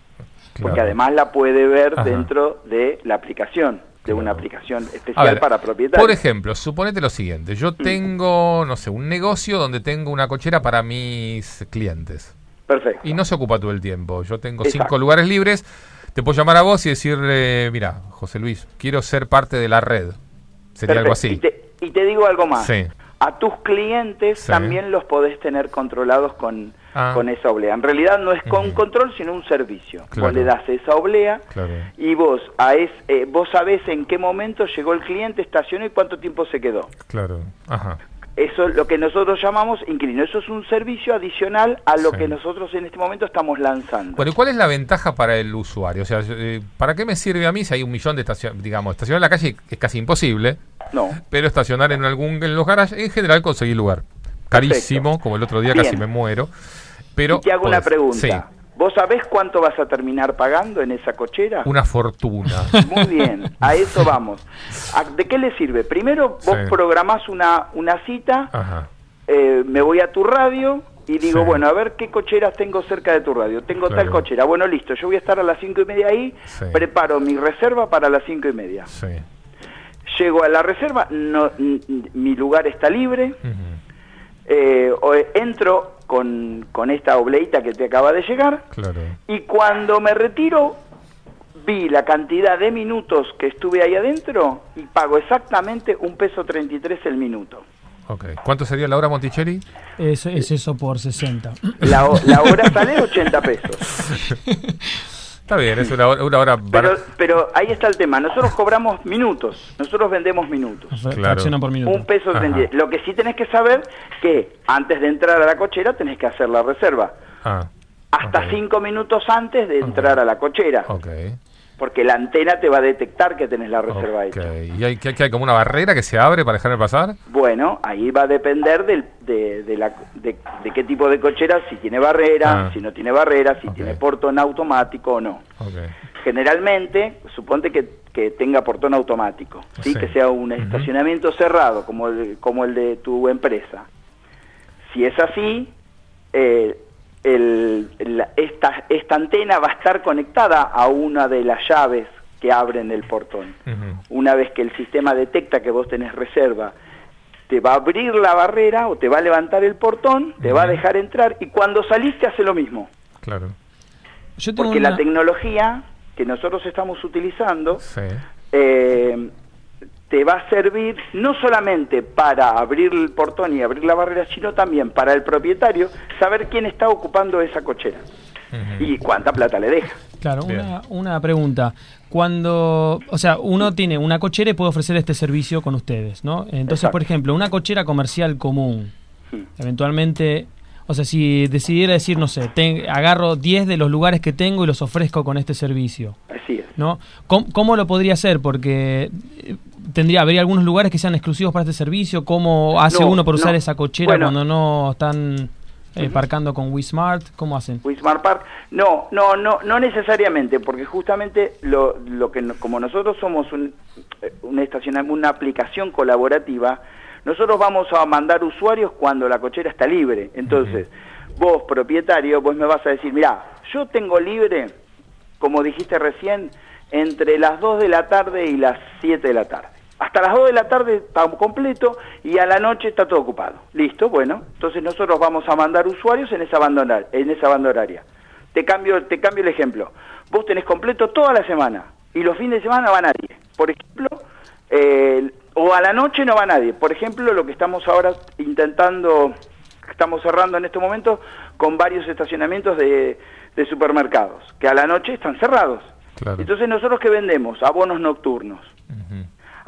porque además la puede ver Ajá. dentro de la aplicación. de una aplicación especial ver, para propietarios. Por ejemplo, suponete lo siguiente. Yo tengo, no sé, un negocio donde tengo una cochera para mis clientes. Perfecto. Y no se ocupa todo el tiempo. Yo tengo Exacto. cinco lugares libres. Te puedo llamar a vos y decirle, mira, José Luis, quiero ser parte de la red. Sería algo así. Y te, y te digo algo más. Sí. A tus clientes Sí. también los podés tener controlados con, Ah. con esa oblea. En realidad no es con control, sino un servicio. Claro. Vos le das esa oblea Claro. y vos a es, eh, vos sabés en qué momento llegó el cliente, estacionó y cuánto tiempo se quedó. Claro. Ajá. Eso es lo que nosotros llamamos inquilino. Eso es un servicio adicional a lo Sí. que nosotros en este momento estamos lanzando. Bueno, ¿y cuál es la ventaja para el usuario? O sea, eh, ¿para qué me sirve a mí si hay un millón de estaciones? Digamos, estacionar en la calle es casi imposible. No. Pero estacionar en algún en los garages, en general conseguir lugar. Carísimo, como el otro día casi me muero. Pero y te hago una pregunta. Sí, ¿Vos sabés cuánto vas a terminar pagando en esa cochera? una fortuna. Muy bien, a eso vamos. ¿A- ¿De qué le sirve? Primero vos Sí. programás una, una cita, Ajá. eh, me voy a tu radio y digo, Sí. bueno, a ver qué cocheras tengo cerca de tu radio. Tengo tal cochera. Bueno, listo, yo voy a estar a las cinco y media ahí, Sí. preparo mi reserva para las cinco y media. Llego a la reserva, no, mi lugar está libre, eh, o- entro con, con esta obleita que te acaba de llegar Claro. y cuando me retiro vi la cantidad de minutos que estuve ahí adentro y pago exactamente un peso 33 el minuto. Ok. ¿Cuánto sería la hora, Monticelli? Es, es eso por 60. La, la hora sale 80 pesos. Está bien, es una hora, una hora Pero, pero ahí está el tema. Nosotros cobramos minutos. Nosotros vendemos minutos. Claro. Por minuto. Un peso Ajá. 33. Lo que sí tenés que saber que antes de entrar a la cochera tenés que hacer la reserva. Ah, Hasta Ok. cinco minutos antes de entrar a la cochera. ok. Porque la antena te va a detectar que tenés la reserva hecha. ¿Y hay, que, que hay como una barrera que se abre para dejarme pasar? Bueno, ahí va a depender del, de, de, la, de, de qué tipo de cochera, si tiene barrera, Ah. si no tiene barrera, si tiene portón automático o no. Generalmente, suponte que, que tenga portón automático, ¿sí? Sí. que sea un estacionamiento cerrado, como el, como el de tu empresa. Si es así, eh, el- la- esta, esta antena va a estar conectada a una de las llaves que abren el portón. Una vez que el sistema detecta que vos tenés reserva, te va a abrir la barrera o te va a levantar el portón, te va a dejar entrar y cuando saliste hace lo mismo. Claro. Yo tengo Porque una- la tecnología que nosotros estamos utilizando Sí. eh, te va a servir no solamente para abrir el portón y abrir la barrera, sino también para el propietario saber quién está ocupando esa cochera y cuánta plata le deja. Claro, una, una pregunta. Cuando, o sea, uno tiene una cochera y puede ofrecer este servicio con ustedes, ¿no? Entonces, Exacto. por ejemplo, una cochera comercial común, eventualmente, o sea, si decidiera decir, no sé, ten- agarro 10 de los lugares que tengo y los ofrezco con este servicio, Así es. ¿no? ¿Cómo, cómo lo podría hacer? Porque eh, tendría, habría algunos lugares que sean exclusivos para este servicio. ¿Cómo hace No, uno por usar no. esa cochera Bueno. cuando no están eh, parcando con WeSmart? ¿Cómo hacen? Wismar Park. No, no, no, no necesariamente, porque justamente lo, lo que como nosotros somos un, eh, una estación, una aplicación colaborativa, nosotros vamos a mandar usuarios cuando la cochera está libre. Entonces, vos propietario, vos me vas a decir, mira, yo tengo libre, como dijiste recién, entre las 2 de la tarde y las 7 de la tarde. Hasta las 2 de la tarde está completo y a la noche está todo ocupado. Listo, bueno. Entonces nosotros vamos a mandar usuarios en esa banda, en esa banda horaria. Te cambio, te cambio el ejemplo. Vos tenés completo toda la semana y los fines de semana no va nadie. Por ejemplo, eh, o a la noche no va nadie. Por ejemplo, lo que estamos ahora intentando, estamos cerrando en este momento con varios estacionamientos de, de supermercados, que a la noche están cerrados. Claro. Entonces nosotros que vendemos abonos nocturnos.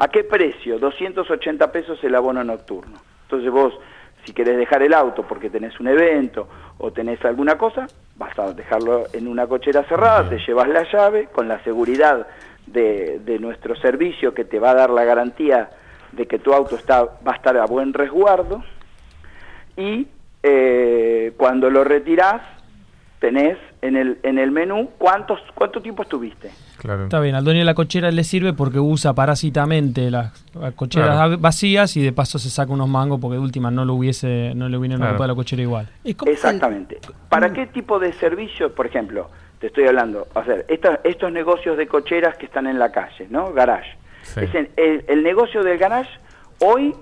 ¿A qué precio? 280 pesos el abono nocturno. Entonces vos, si querés dejar el auto porque tenés un evento o tenés alguna cosa, vas a dejarlo en una cochera cerrada, te llevas la llave con la seguridad de, de nuestro servicio que te va a dar la garantía de que tu auto está, va a estar a buen resguardo y eh, cuando lo retirás tenés en el, en el menú cuántos, cuánto tiempo estuviste. Claro. Está bien, al dueño de la cochera le sirve porque usa parásitamente las, las cocheras Claro. vacías y de paso se saca unos mangos porque de última no lo hubiese, no le hubieran Claro. ocupado la cochera igual. ¿Y cómo es el- Exactamente. ¿Para qué tipo de servicios, por ejemplo, te estoy hablando, o sea, estos, estos negocios de cocheras que están en la calle, ¿no? Garage. Sí. Es en- el, el negocio del garage hoy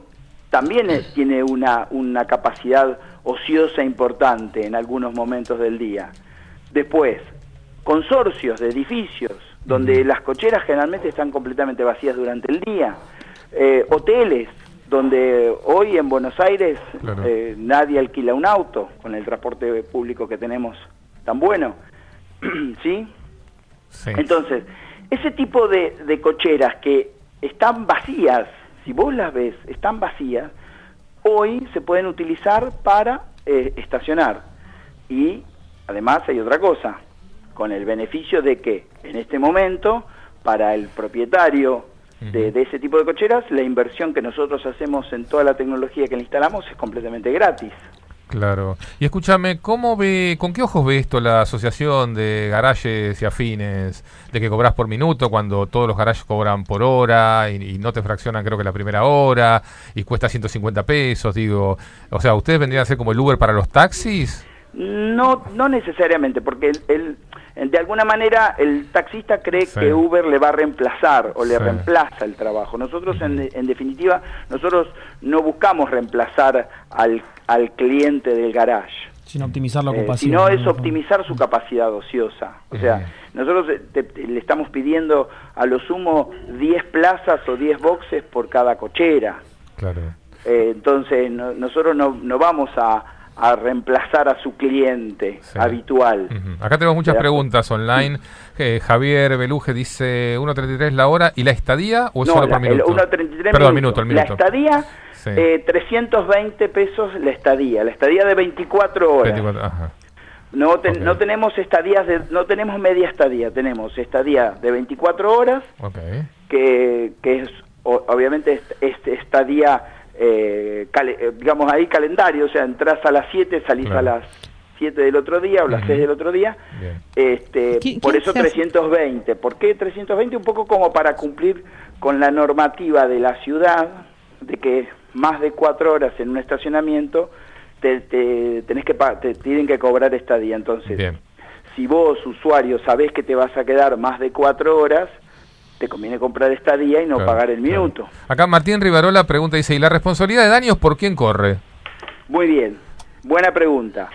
también es- tiene una, una capacidad ociosa importante en algunos momentos del día. Después, consorcios de edificios donde las cocheras generalmente están completamente vacías durante el día. Eh, hoteles donde hoy en Buenos Aires Claro. eh, nadie alquila un auto con el transporte público que tenemos tan bueno. ¿Sí? Sí. Entonces, ese tipo de, de cocheras que están vacías, si vos las ves, están vacías, hoy se pueden utilizar para eh, estacionar. Y además hay otra cosa, con el beneficio de que en este momento, para el propietario de, de ese tipo de cocheras, la inversión que nosotros hacemos en toda la tecnología que le instalamos es completamente gratis. Claro. Y escúchame, ¿cómo ve, con qué ojos ve esto la asociación de garajes y afines? De que cobras por minuto cuando todos los garajes cobran por hora y, y no te fraccionan creo que la primera hora y cuesta 150 pesos, digo. O sea, ¿ustedes vendrían a ser como el Uber para los taxis? No, no necesariamente, porque el, el- de alguna manera el taxista cree Sí. que Uber le va a reemplazar o le Sí. reemplaza el trabajo. Nosotros, en, en definitiva, nosotros no buscamos reemplazar al, al cliente del garage. Sin optimizar la Eh, ocupación. sino es ¿no? optimizar su capacidad ociosa. O sea, nosotros eh, te- te- le estamos pidiendo a lo sumo 10 plazas o 10 boxes por cada cochera. Claro. Eh, entonces, no- nosotros no, no vamos a, a reemplazar a su cliente habitual. Acá tenemos muchas ¿Te das preguntas online. Eh, Javier Beluje dice 1.33 la hora. ¿Y la estadía o es No, solo la- por el minuto? 1.33 Perdón, minutos. minuto, el minuto. La estadía, Sí. eh, 320 pesos la estadía. La estadía de 24 horas. 24, ajá. No, ten- no tenemos estadías de, no tenemos media estadía, tenemos estadía de 24 horas, que, que es o- obviamente est- este estadía, eh, cale- eh, digamos ahí calendario, o sea, entras a las 7, salís Claro. a las 7 del otro día o las 6 del otro día, Bien. este, ¿Qui- por quién eso se hace? 320. ¿Por qué 320? Un poco como para cumplir con la normativa de la ciudad, de que más de cuatro horas en un estacionamiento te, te- tenés que pa- te tienen que cobrar estadía. Entonces, Bien. si vos, usuario, sabés que te vas a quedar más de cuatro horas, te conviene comprar estadía y no Claro, pagar el claro. minuto. Acá Martín Rivarola pregunta, dice, ¿y la responsabilidad de daños por quién corre? Muy bien, buena pregunta.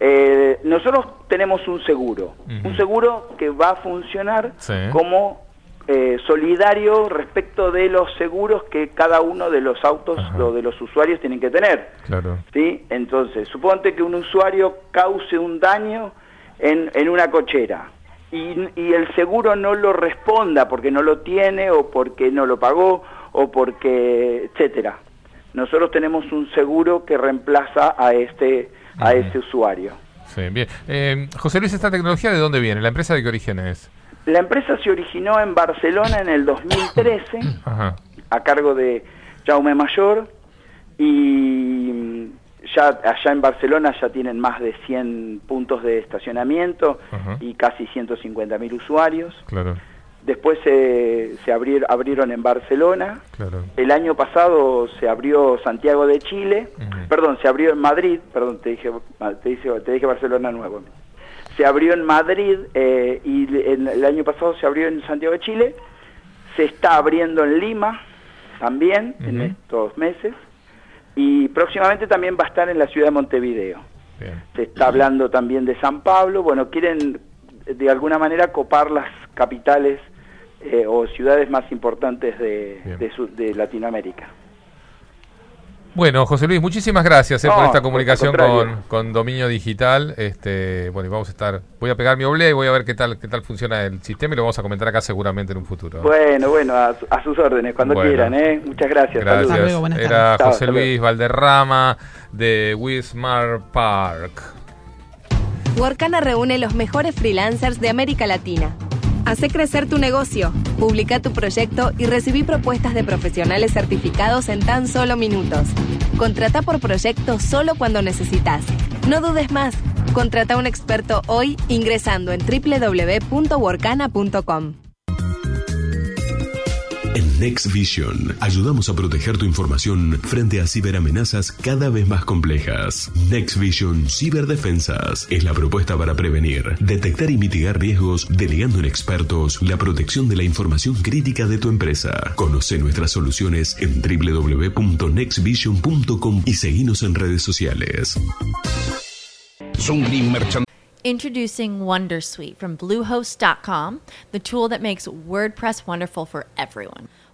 Eh, nosotros tenemos un seguro, un seguro que va a funcionar Sí. como eh, solidario respecto de los seguros que cada uno de los autos o de los usuarios tienen que tener. Claro. ¿sí? Entonces, suponte que un usuario cause un daño en, en una cochera y, y el seguro no lo responda porque no lo tiene o porque no lo pagó o porque, etcétera. Nosotros tenemos un seguro que reemplaza a este a este usuario. Sí, bien. Eh, José Luis, ¿esta tecnología de dónde viene? ¿La empresa de qué origen es? La empresa se originó en Barcelona en el 2013 Ajá. a cargo de Jaume Mayor y ya allá en Barcelona ya tienen más de 100 puntos de estacionamiento Ajá. y casi 150 mil usuarios. Claro, Después se, se abrir- abrieron en Barcelona. claro. El año pasado se abrió Santiago de Chile, perdón, se abrió en Madrid, perdón, te dije, te dije, te dije Barcelona Nuevo. Se abrió en Madrid eh, y el, el año pasado se abrió en Santiago de Chile. Se está abriendo en Lima también en estos meses y próximamente también va a estar en la ciudad de Montevideo. Bien. Se está hablando también de San Pablo. Bueno, quieren de alguna manera copar las capitales eh, o ciudades más importantes de, su- de Latinoamérica. Bueno, José Luis, muchísimas gracias eh, No, por esta comunicación con, con Dominio Digital. Este, bueno, y vamos a estar, voy a pegar mi oblea y voy a ver qué tal, qué tal funciona el sistema y lo vamos a comentar acá seguramente en un futuro. Bueno, bueno, a, su- a sus órdenes, cuando Bueno. quieran, ¿eh? Muchas gracias. Gracias. Era José hasta luego. Luis Valderrama de Wismar Park. Workana reúne los mejores freelancers de América Latina. Hace crecer tu negocio, publica tu proyecto y recibí propuestas de profesionales certificados en tan solo minutos. Contrata por proyecto solo cuando necesitas. No dudes más. Contrata a un experto hoy ingresando en www.workana.com. Next Vision. Ayudamos a proteger tu información frente a ciberamenazas cada vez más complejas. Next Vision Ciberdefensas es la propuesta para prevenir, detectar y mitigar riesgos, delegando en expertos la protección de la información crítica de tu empresa. Conoce nuestras soluciones en www.nextvision.com y seguinos en redes sociales. Introducing Wondersuite from Bluehost.com, the tool that makes WordPress wonderful for everyone.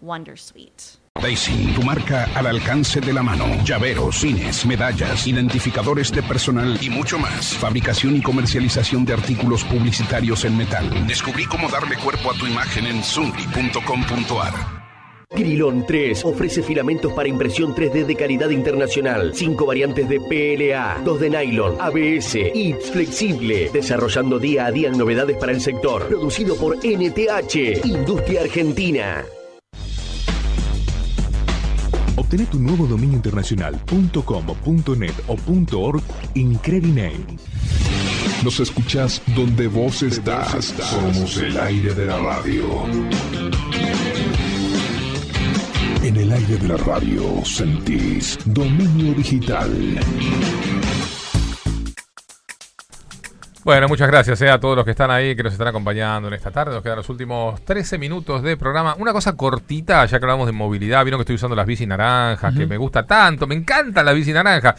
wondersuite. Daisy, tu marca al alcance de la mano. Llaveros, pines, medallas, identificadores de personal y mucho más. Fabricación y comercialización de artículos publicitarios en metal. Descubrí cómo darle cuerpo a tu imagen en zungri.com.ar. Grilón 3 ofrece filamentos para impresión 3D de calidad internacional. Cinco variantes de PLA, dos de nylon, ABS y flexible. Desarrollando día a día novedades para el sector. Producido por NTH, Industria Argentina. Obtené tu nuevo dominio internacional .com, .net o .org en Crediname. Nos escuchás donde vos estás. Somos el aire de la radio. En el aire de la radio sentís dominio digital. Bueno, muchas gracias eh, a todos los que están ahí, que nos están acompañando en esta tarde. Nos quedan los últimos 13 minutos de programa. Una cosa cortita, ya que hablamos de movilidad. Vieron que estoy usando las bici naranjas, que me gusta tanto. Me encanta la bici naranja.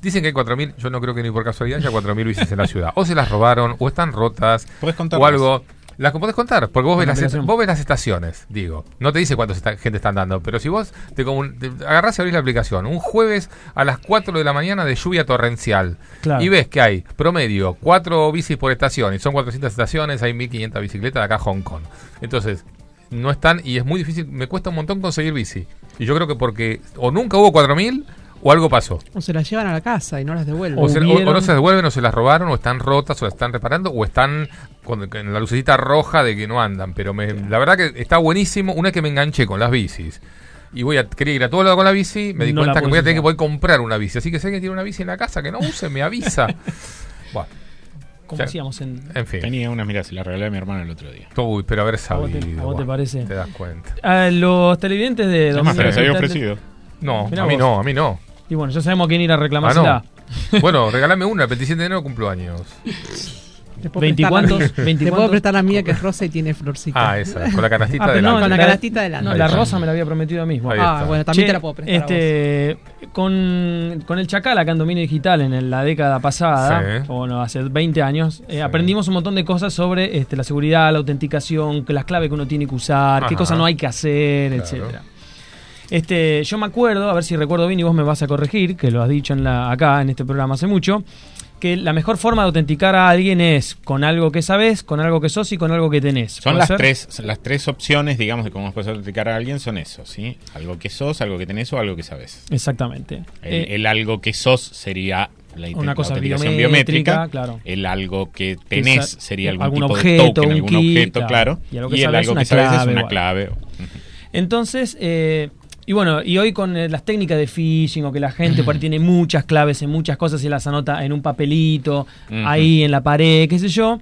Dicen que hay 4.000, yo no creo que ni por casualidad haya 4.000 bicis en la ciudad. O se las robaron, o están rotas, o algo. Las podés contar, porque vos ves, las, vos ves las estaciones, digo. No te dice cuánta gente están dando, pero si vos te, te agarrás y abrís la aplicación, un jueves a las 4 de la mañana de lluvia torrencial, Claro. y ves que hay promedio 4 bicis por estación, y son 400 estaciones, hay 1500 bicicletas de acá a Hong Kong. Entonces, no están, y es muy difícil, me cuesta un montón conseguir bici. Y yo creo que porque o nunca hubo 4000 o algo pasó. O se las llevan a la casa y no las devuelven. O, se- o- o no se devuelven, o se las robaron, o están rotas, o las están reparando, o están con, con la lucecita roja de que no andan. Pero me- la verdad que está buenísimo. Una vez que me enganché con las bicis y voy a quería ir a todo lado con la bici, me di No cuenta que voy a tener que poder comprar una bici. Así que si alguien tiene una bici en la casa que no use, me avisa. bueno, Como Ya. hacíamos en... en fin. Tenía una, mira, se la regalé a mi hermano el otro día. Uy, pero haber ¿A vos sabido. te, a vos te parece? Te das cuenta. A los televidentes de... Además, se había ofrecido. No, Mirá a mí vos. no, a mí no. Y bueno, ya sabemos a quién ir a Ah, reclamársela. no. bueno, regálame una, el 27 de enero cumplo años. Te puedo 20 prestar la- cuántos, Te 20 puedo prestar la mía que es rosa y tiene florcita. Ah, esa, con la canastita Ah, no, Con la la- canastita delante. No, la rosa me la había prometido a mí. Ahí Ah, bueno, también Che, te la puedo prestar a vos. este, con, con el Chacal acá en Dominio Digital en la década pasada, Sí. o bueno, hace 20 años, eh, aprendimos un montón de cosas sobre este, la seguridad, la autenticación, las claves que uno tiene que usar, qué cosas no hay que hacer, Claro. etcétera. Este, yo me acuerdo, a ver si recuerdo bien y vos me vas a corregir, que lo has dicho en la, acá en este programa hace mucho, que la mejor forma de autenticar a alguien es con algo que sabes, con algo que sos y con algo que tenés. Son ¿Puede las ser? tres, las tres opciones, digamos, de cómo puedes autenticar a alguien, son eso, ¿sí? Algo que sos, algo que tenés o algo que sabes. Exactamente. El, Eh, el algo que sos sería la, Una cosa autenticación biométrica, biométrica. claro. El algo que tenés sería algún, algún tipo objeto, de token, algún key, objeto, claro. claro. Y algo que el algo que sabes es clave, una bueno. clave. Entonces, eh, y bueno, y hoy con eh, las técnicas de phishing o que la gente por ahí tiene muchas claves en muchas cosas y las anota en un papelito, ahí en la pared, qué sé yo,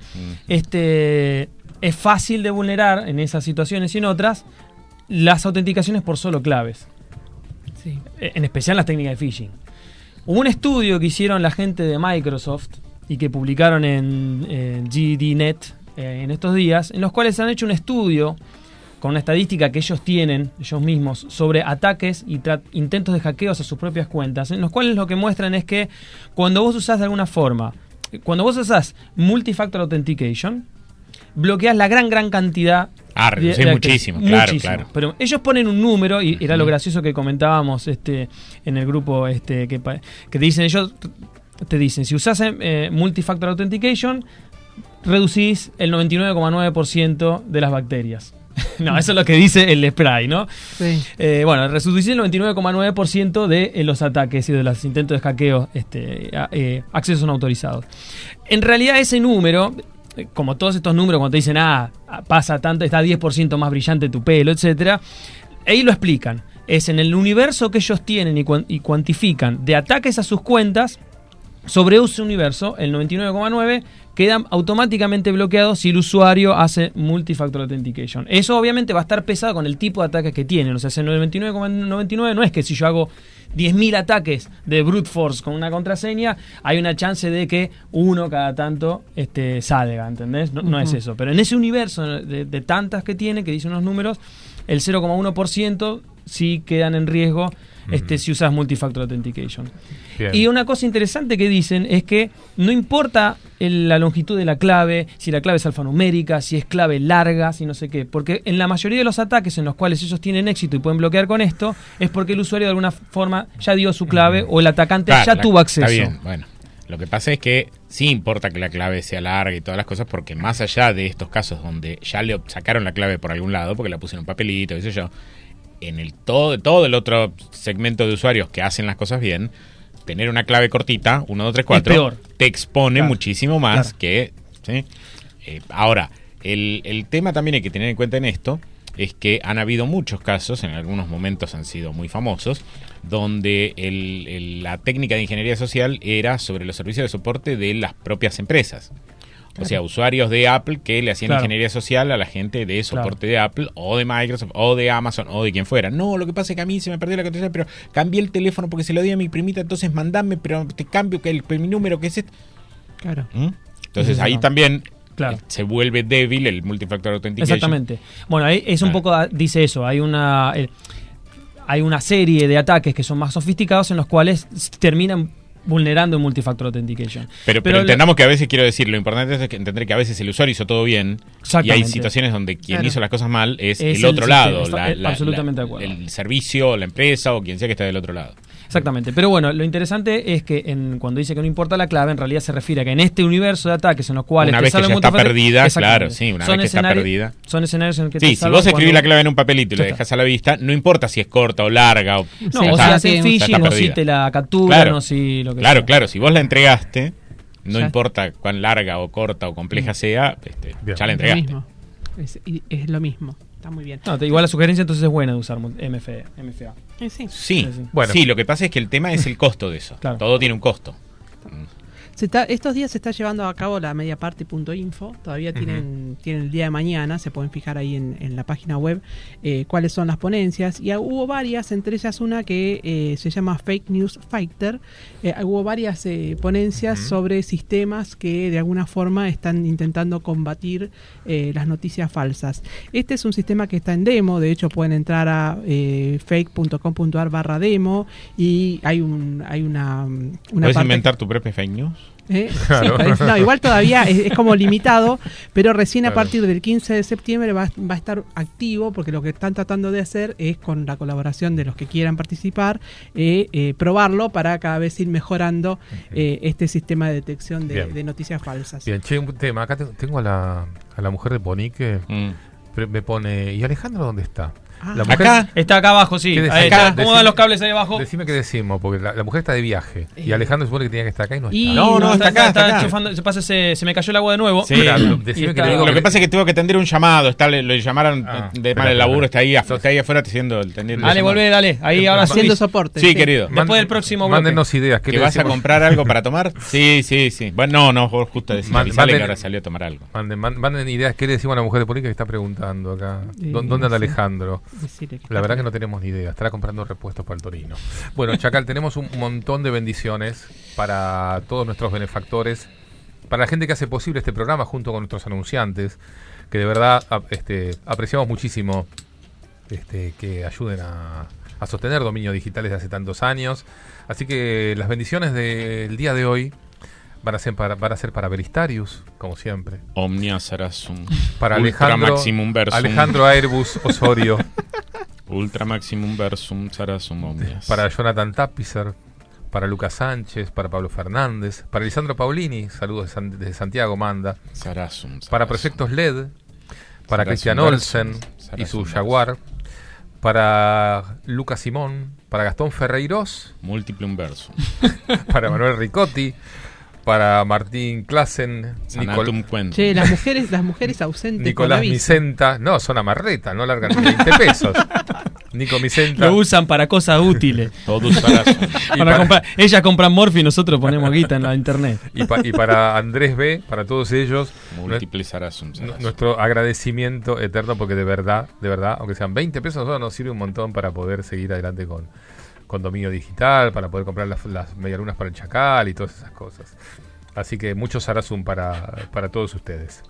este es fácil de vulnerar en esas situaciones y en otras las autenticaciones por solo claves. Sí. Eh, En especial las técnicas de phishing. Hubo un estudio que hicieron la gente de Microsoft y que publicaron en, en GDNet eh, en estos días, en los cuales han hecho un estudio con una estadística que ellos tienen, ellos mismos, sobre ataques y intentos de hackeos a sus propias cuentas, en los cuales lo que muestran es que cuando vos usás de alguna forma, cuando vos usás multifactor authentication, bloqueas la gran, gran cantidad Ah, de- reducís de acceso. muchísimo, claro, claro. Pero ellos ponen un número, y era lo gracioso que comentábamos este, en el grupo este, que, que te dicen ellos, te dicen, si usás eh, multifactor authentication, reducís el 99,9% de las bacterias. no, eso es lo que dice el spray, ¿no? Sí. Eh, bueno, reducís el 99,9% de eh, los ataques y de los intentos de hackeo, este, eh, accesos no autorizados. En realidad ese número, eh, como todos estos números cuando te dicen, ah, pasa tanto, está 10% más brillante tu pelo, etcétera, ahí lo explican. Es en el universo que ellos tienen y, y cuantifican de ataques a sus cuentas, sobre ese universo, el 99,9 quedan automáticamente bloqueados si el usuario hace multifactor authentication. Eso obviamente va a estar pesado con el tipo de ataques que tienen. O sea, ese 99,99 no es que si yo hago 10.000 ataques de brute force con una contraseña, hay una chance de que uno cada tanto este, salga, ¿entendés? No, no es eso. Pero en ese universo de, de tantas que tiene, que dice unos números, el 0,1% sí quedan en riesgo este, si usas multifactor authentication. Bien. Y una cosa interesante que dicen es que no importa el- la longitud de la clave, si la clave es alfanumérica, si es clave larga, si no sé qué, porque en la mayoría de los ataques en los cuales ellos tienen éxito y pueden bloquear con esto, es porque el usuario de alguna forma ya dio su clave o el atacante Claro, ya la- tuvo acceso. Está bien, bueno. Lo que pasa es que sí importa que la clave sea larga y todas las cosas, porque más allá de estos casos donde ya le sacaron la clave por algún lado, porque la pusieron en un papelito, qué sé yo, en el todo, todo el otro segmento de usuarios que hacen las cosas bien, tener una clave cortita, 1, 2, 3, 4, peor. te expone Claro. muchísimo más Claro. que... ¿sí? Eh, ahora, el, el tema también hay que tener en cuenta en esto es que han habido muchos casos, en algunos momentos han sido muy famosos, donde el- el- la técnica de ingeniería social era sobre los servicios de soporte de las propias empresas. O sea, usuarios de Apple que le hacían Claro. ingeniería social a la gente de soporte de Apple o de Microsoft o de Amazon o de quien fuera. No, lo que pasa es que a mí se me perdió la contraseña, pero cambié el teléfono porque se lo di a mi primita, entonces mandame, pero te cambio que el, mi número que es este. Claro. ¿Mm? Entonces ahí no. también Claro. eh, se vuelve débil el multifactor authentication. Exactamente. Bueno, ahí es un Claro. poco, ah, dice eso, hay una, eh, hay una serie de ataques que son más sofisticados en los cuales terminan vulnerando el multifactor authentication. Pero, pero, entendamos que a veces quiero decir, lo importante es que entender que a veces el usuario hizo todo bien y hay situaciones donde quien Claro. hizo las cosas mal es, Es el otro lado, está- la- la- absolutamente de acuerdo. el servicio, la empresa o quien sea que está del otro lado. Exactamente. Pero bueno, lo interesante es que en, cuando dice que no importa la clave, en realidad se refiere a que en este universo de ataques en los cuales Una vez que ya está perdida, claro, sí, una Son vez que está escenarios- perdida. Son escenarios en los que Sí, te si vos escribís cuando- la clave en un papelito y la dejas a la vista, no importa si es corta o larga. O, No, o si está, hacen ya phishing o si perdida. te la capturan Claro. o si lo que Claro, sea. claro, si vos la entregaste, no Ya. importa cuán larga o corta o compleja sea, este, ya la Es lo entregaste. mismo. Es, es lo mismo. Está muy bien. No, te- igual la sugerencia entonces es buena de usar mu- MFA. MFA. Eh, sí. Sí, Bueno. sí, lo que pasa es que el tema es el costo de eso. Claro. Todo tiene un costo. Se está- estos días se está llevando a cabo la mediaparte.info. Todavía tienen, tienen el día de mañana. Se pueden fijar ahí en, en la página web eh, cuáles son las ponencias. Y ah, hubo varias, entre ellas una que eh, se llama Fake News Fighter. Eh, hubo varias eh, ponencias sobre sistemas que de alguna forma están intentando combatir las noticias falsas. Este es un sistema que está en demo. De hecho, pueden entrar a fake.com.ar barra demo. Y hay, un, hay una, una ¿Puedes inventar tu propia fake news? ¿Eh? Claro. Sí, no, igual todavía es, es como limitado, pero recién a partir del 15 de septiembre va, va a estar activo porque lo que están tratando de hacer es con la colaboración de los que quieran participar, eh, eh, probarlo para cada vez ir mejorando eh, este sistema de detección de, noticias falsas. Bien, che, un tema. Acá te- tengo a la, a la mujer de Ponique. Mm. Me pone. ¿Y Alejandro dónde está? Ah. La Acá. Está acá abajo, sí. Ahí está. ¿Cómo van los cables ahí abajo? Decime qué decimos, porque la, la mujer está de viaje. Y. Alejandro supone que tenía que estar acá y no está. Y enchufando- se, pasa, se, se me cayó el agua de nuevo. Sí, Espera, lo, decime que está- le digo lo que pasa es que tuvo que atender un llamado, está, le, lo llamaron Ah, eh, de mal el laburo, está ahí, está ahí afuera haciendo el tendiendo. Dale, volvé, dale. Ahí ahora Haciendo sí. soporte. Sí, querido. Después del próximo bloque. Mándenos ideas. ¿qué ¿Que vas a decimos? comprar algo para tomar? Sí, sí, sí. Bueno, no, no, vos justo manden- que ahora salió a tomar algo. Manden, man- manden ideas. ¿Qué le decimos a la mujer de Ponique que está preguntando acá? ¿Dó- ¿Dónde anda. Alejandro? La verdad que no tenemos ni idea. Estará comprando repuestos para el Torino. Bueno, Chacal, tenemos un montón de bendiciones para todos nuestros benefactores para la gente que hace posible este programa junto con nuestros anunciantes, que de verdad este, apreciamos muchísimo este, que ayuden a, a sostener dominio digital desde hace tantos años. Así que las bendiciones del día de hoy van a ser para, van a ser para Veristarius, como siempre. Omnia Sarasum. Para Ultra Alejandro, Maximum Versum. Alejandro Airbus Osorio. Ultra Maximum Versum Sarasum Omnias. para Jonathan Tapicer, para Lucas Sánchez, para Pablo Fernández, para Lisandro Paulini, saludos desde Santiago, manda. Sarasum, Para Proyectos LED, para Sarasum Cristian Olsen y su Sarasum Jaguar, para Lucas Simón, para Gastón Ferreiros, Multiplum Versum. para Manuel Ricotti, para Martín Klassen, Nicol-. Che, las mujeres, las mujeres ausentes con Nicolás. Micenta, no, son amarretas, no largan ni 20 pesos. Nico Micenta. Lo usan para cosas útiles. Todos para- Para ellas compran morfi y nosotros ponemos guita en la internet. Y, pa- y para Andrés B, para todos ellos, Múltiples Sarasum. nuestro agradecimiento eterno porque de verdad, de verdad, aunque sean 20 pesos, nos sirve un montón para poder seguir adelante con, con dominio digital, para poder comprar las, las medialunas para el chacal y todas esas cosas. Así que muchos Sarasum para, para todos ustedes.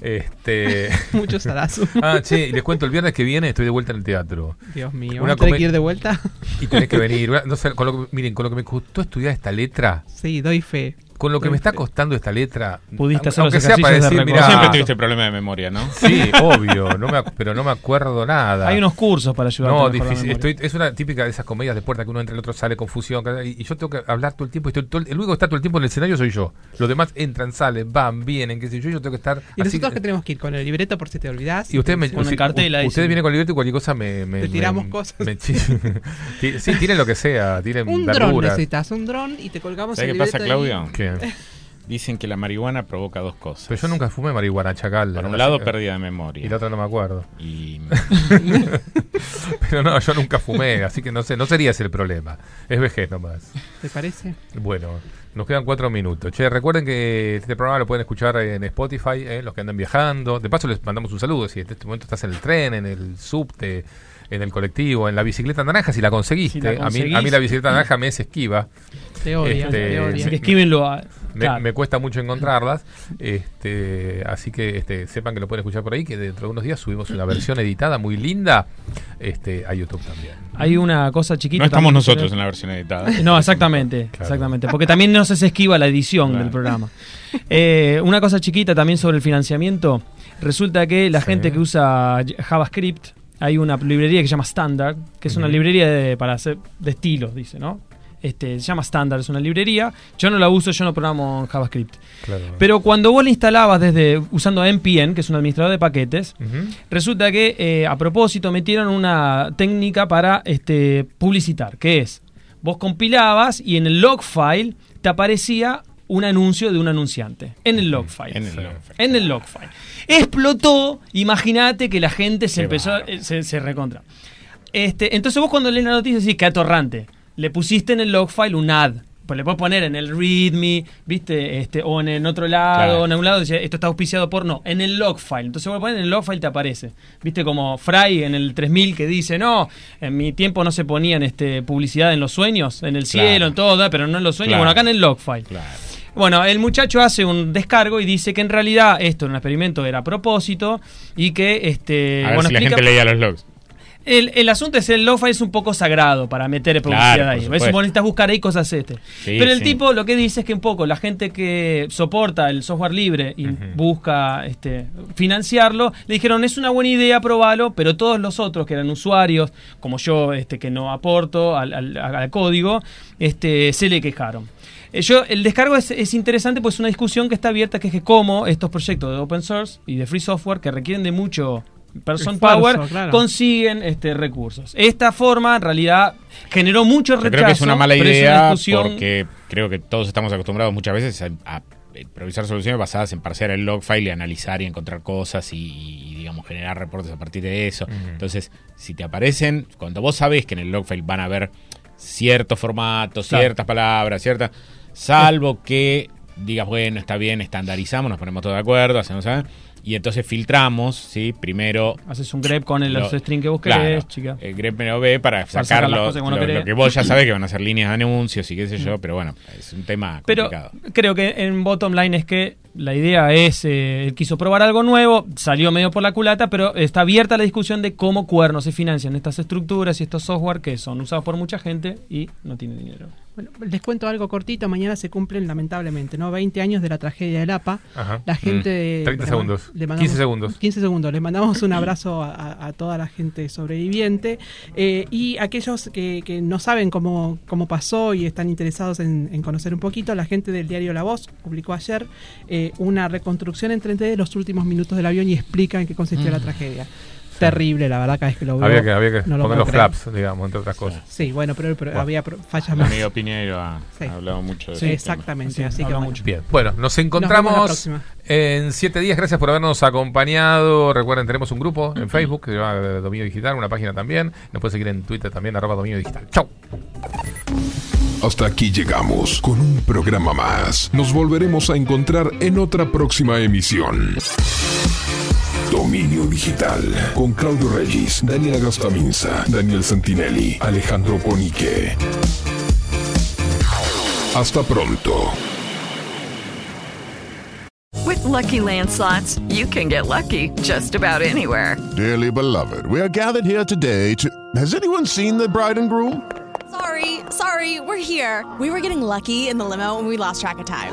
Este... Muchos Sarasum. ah, che, y les cuento, el viernes que viene estoy de vuelta en el teatro. Dios mío, Una ¿vamos a tener come- que ir de vuelta? Y tenés que venir. No sé, con lo que- miren, con lo que me costó estudiar esta letra, Sí, doy fe. Con lo que me está fe. costando esta letra, Pudiste aunque- hacer aunque sea para decir, mirá, Siempre tuviste problema de memoria, ¿no? Sí, obvio, no me, ac- pero no me acuerdo nada. Hay unos cursos para ayudarte No, a mejorar la difícil. Estoy, es una típica de esas comedias de puerta que uno entra, el otro sale, confusión. Y, y yo tengo que hablar todo el tiempo. y estoy todo el, el único que está todo el tiempo en el escenario soy yo. Los demás entran, salen, van, vienen, qué sé yo. Yo tengo que estar. Y así- nosotros que tenemos que ir con el libreto por si te olvidás. y ustedes me, Con si- cartela, ustedes vienen con el libreto y cualquier cosa me. me Te me- tiramos cosas. me sí, tienen lo que sea. Tienen Un dron necesitas, un dron y te colgamos ¿Sabes qué pasa. Claudio? Dicen que la marihuana provoca dos cosas. Pero yo nunca fumé marihuana, chacal. Por un lado, pérdida de memoria. Y la otra no me acuerdo. Y Pero no, yo nunca fumé, así que no sé, no sería ese el problema. Es vejez nomás. ¿Te parece? Bueno, nos quedan cuatro minutos. Che, recuerden que este programa lo pueden escuchar en Spotify, eh, los que andan viajando. De paso les mandamos un saludo si en este momento estás en el tren, en el subte, en el colectivo, en la bicicleta naranja, si la conseguiste. Si la a, mí, a mí la bicicleta naranja me es esquiva. Te odia, Este, te odia. Así que esquívenlo a- Me, claro. me cuesta mucho encontrarlas, este, así que este, sepan que lo pueden escuchar por ahí, que dentro de unos días subimos una versión editada muy linda este, a YouTube también. Hay una cosa chiquita. no estamos también, nosotros en la versión editada. No, exactamente, exactamente. Porque también no se esquiva la edición Claro. del programa. Eh, una cosa chiquita también sobre el financiamiento. Resulta que la Sí. gente que usa JavaScript, hay una librería que se llama Standard, que es una librería de, para hacer de estilos, dice, ¿no? Este, se llama Standard, es una librería. Yo no la uso, yo no programo en JavaScript. Claro. Pero cuando vos la instalabas desde usando NPN, que es un administrador de paquetes. Resulta que eh, a propósito metieron una técnica para este, publicitar, que es, vos compilabas y en el log file te aparecía un anuncio de un anunciante. En el log file. En el log file. En el log file. Explotó, imagínate que la gente se Qué empezó, bárbaro. eh, se, se recontra. Este, entonces vos cuando lees la noticia decís, qué atorrante. Le pusiste en el log file un ad. Pues le puedes poner en el readme, ¿viste? Este, o en, en otro lado, Claro. en algún lado dice, esto está auspiciado por no, en el log file. Entonces vos pones en el log file te aparece. ¿Viste? Como Fry en el 3000 que dice, no, en mi tiempo no se ponían este, publicidad en los sueños, en el Claro. cielo, en todo, pero no en los sueños. Claro. Bueno, acá en el log file. Claro. Bueno, el muchacho hace un descargo y dice que en realidad esto en un experimento era a propósito y que este A ver bueno, si la gente leía los logs. el, el asunto es el lo-fi es un poco sagrado para meter publicidad Claro, por ahí. Veces supuesto. vos necesitas buscar ahí cosas este. Sí, Pero el sí. tipo lo que dice es que un poco la gente que soporta el software libre y busca este, financiarlo, le dijeron es una buena idea probarlo, pero todos los otros que eran usuarios, como yo este, que no aporto al, al- al código, este, se le quejaron. Eh, Yo, el descargo es, es interesante, pues es una discusión que está abierta, que es que cómo estos proyectos de open source y de free software que requieren de mucho person Esfuerzo, power claro. consiguen este recursos. Esta forma en realidad generó mucho Yo rechazo. creo que es una mala pero es una idea discusión- porque creo que todos estamos acostumbrados muchas veces a, a improvisar soluciones basadas en parsear el log file y analizar y encontrar cosas y, y, digamos generar reportes a partir de eso. Entonces, si te aparecen, cuando vos sabés que en el log file van a haber ciertos formatos, Claro. ciertas palabras, ciertas, salvo que digas, bueno, está bien, estandarizamos, nos ponemos todos de acuerdo, hacemos, ¿sabes? Y entonces filtramos, ¿sí? Primero... Haces un grep con el, lo- los strings que vos claro, querés, chica. El grep me lo ve para sacar lo, lo- querés. lo que vos ya sabés que van a ser líneas de anuncios y qué sé yo, pero bueno, es un tema Pero complicado. creo que en bottom line es que la idea es, eh, él quiso probar algo nuevo, salió medio por la culata, pero está abierta la discusión de cómo cuernos se financian estas estructuras y estos software que son usados por mucha gente y no tienen dinero. Bueno, les cuento algo cortito. Mañana se cumplen, lamentablemente, ¿no? 20 años de la tragedia del APA. Ajá. La gente. Mm. de- 30 le segundos. le 15 segundos. 15 segundos. Les mandamos un abrazo a, a- a toda la gente sobreviviente. Eh, y aquellos que, que no saben cómo, cómo pasó y están interesados en, en conocer un poquito, la gente del diario La Voz publicó ayer eh, una reconstrucción en 3D de los últimos minutos del avión y explica en qué consistió Mm. la tragedia. Terrible, la verdad, cada vez que lo veo. Había que, había que no lo poner los creer. flaps, digamos, entre otras cosas. Sí, bueno, pero, pero Bueno. había fallas El más. amigo Piñero ha, Sí. ha hablado mucho de Sí, ese exactamente, tema. así que bueno. Bien, bueno, nos encontramos en siete días. Gracias por habernos acompañado. Recuerden, tenemos un grupo en Facebook que se llama Dominio Digital, una página también. Nos pueden seguir en Twitter también, arroba Dominio Digital. Chau. Hasta aquí llegamos con un programa más. Nos volveremos a encontrar en otra próxima emisión. Dominio Digital con Claudio Regis, Daniela Gastaminza, Daniel Santinelli, Alejandro Ponique. Hasta pronto. With Lucky Land slots, you can get lucky just about anywhere. Dearly beloved, we are gathered here today to. Has anyone seen the bride and groom? Sorry, sorry, we're here. We were getting lucky in the limo and we lost track of time.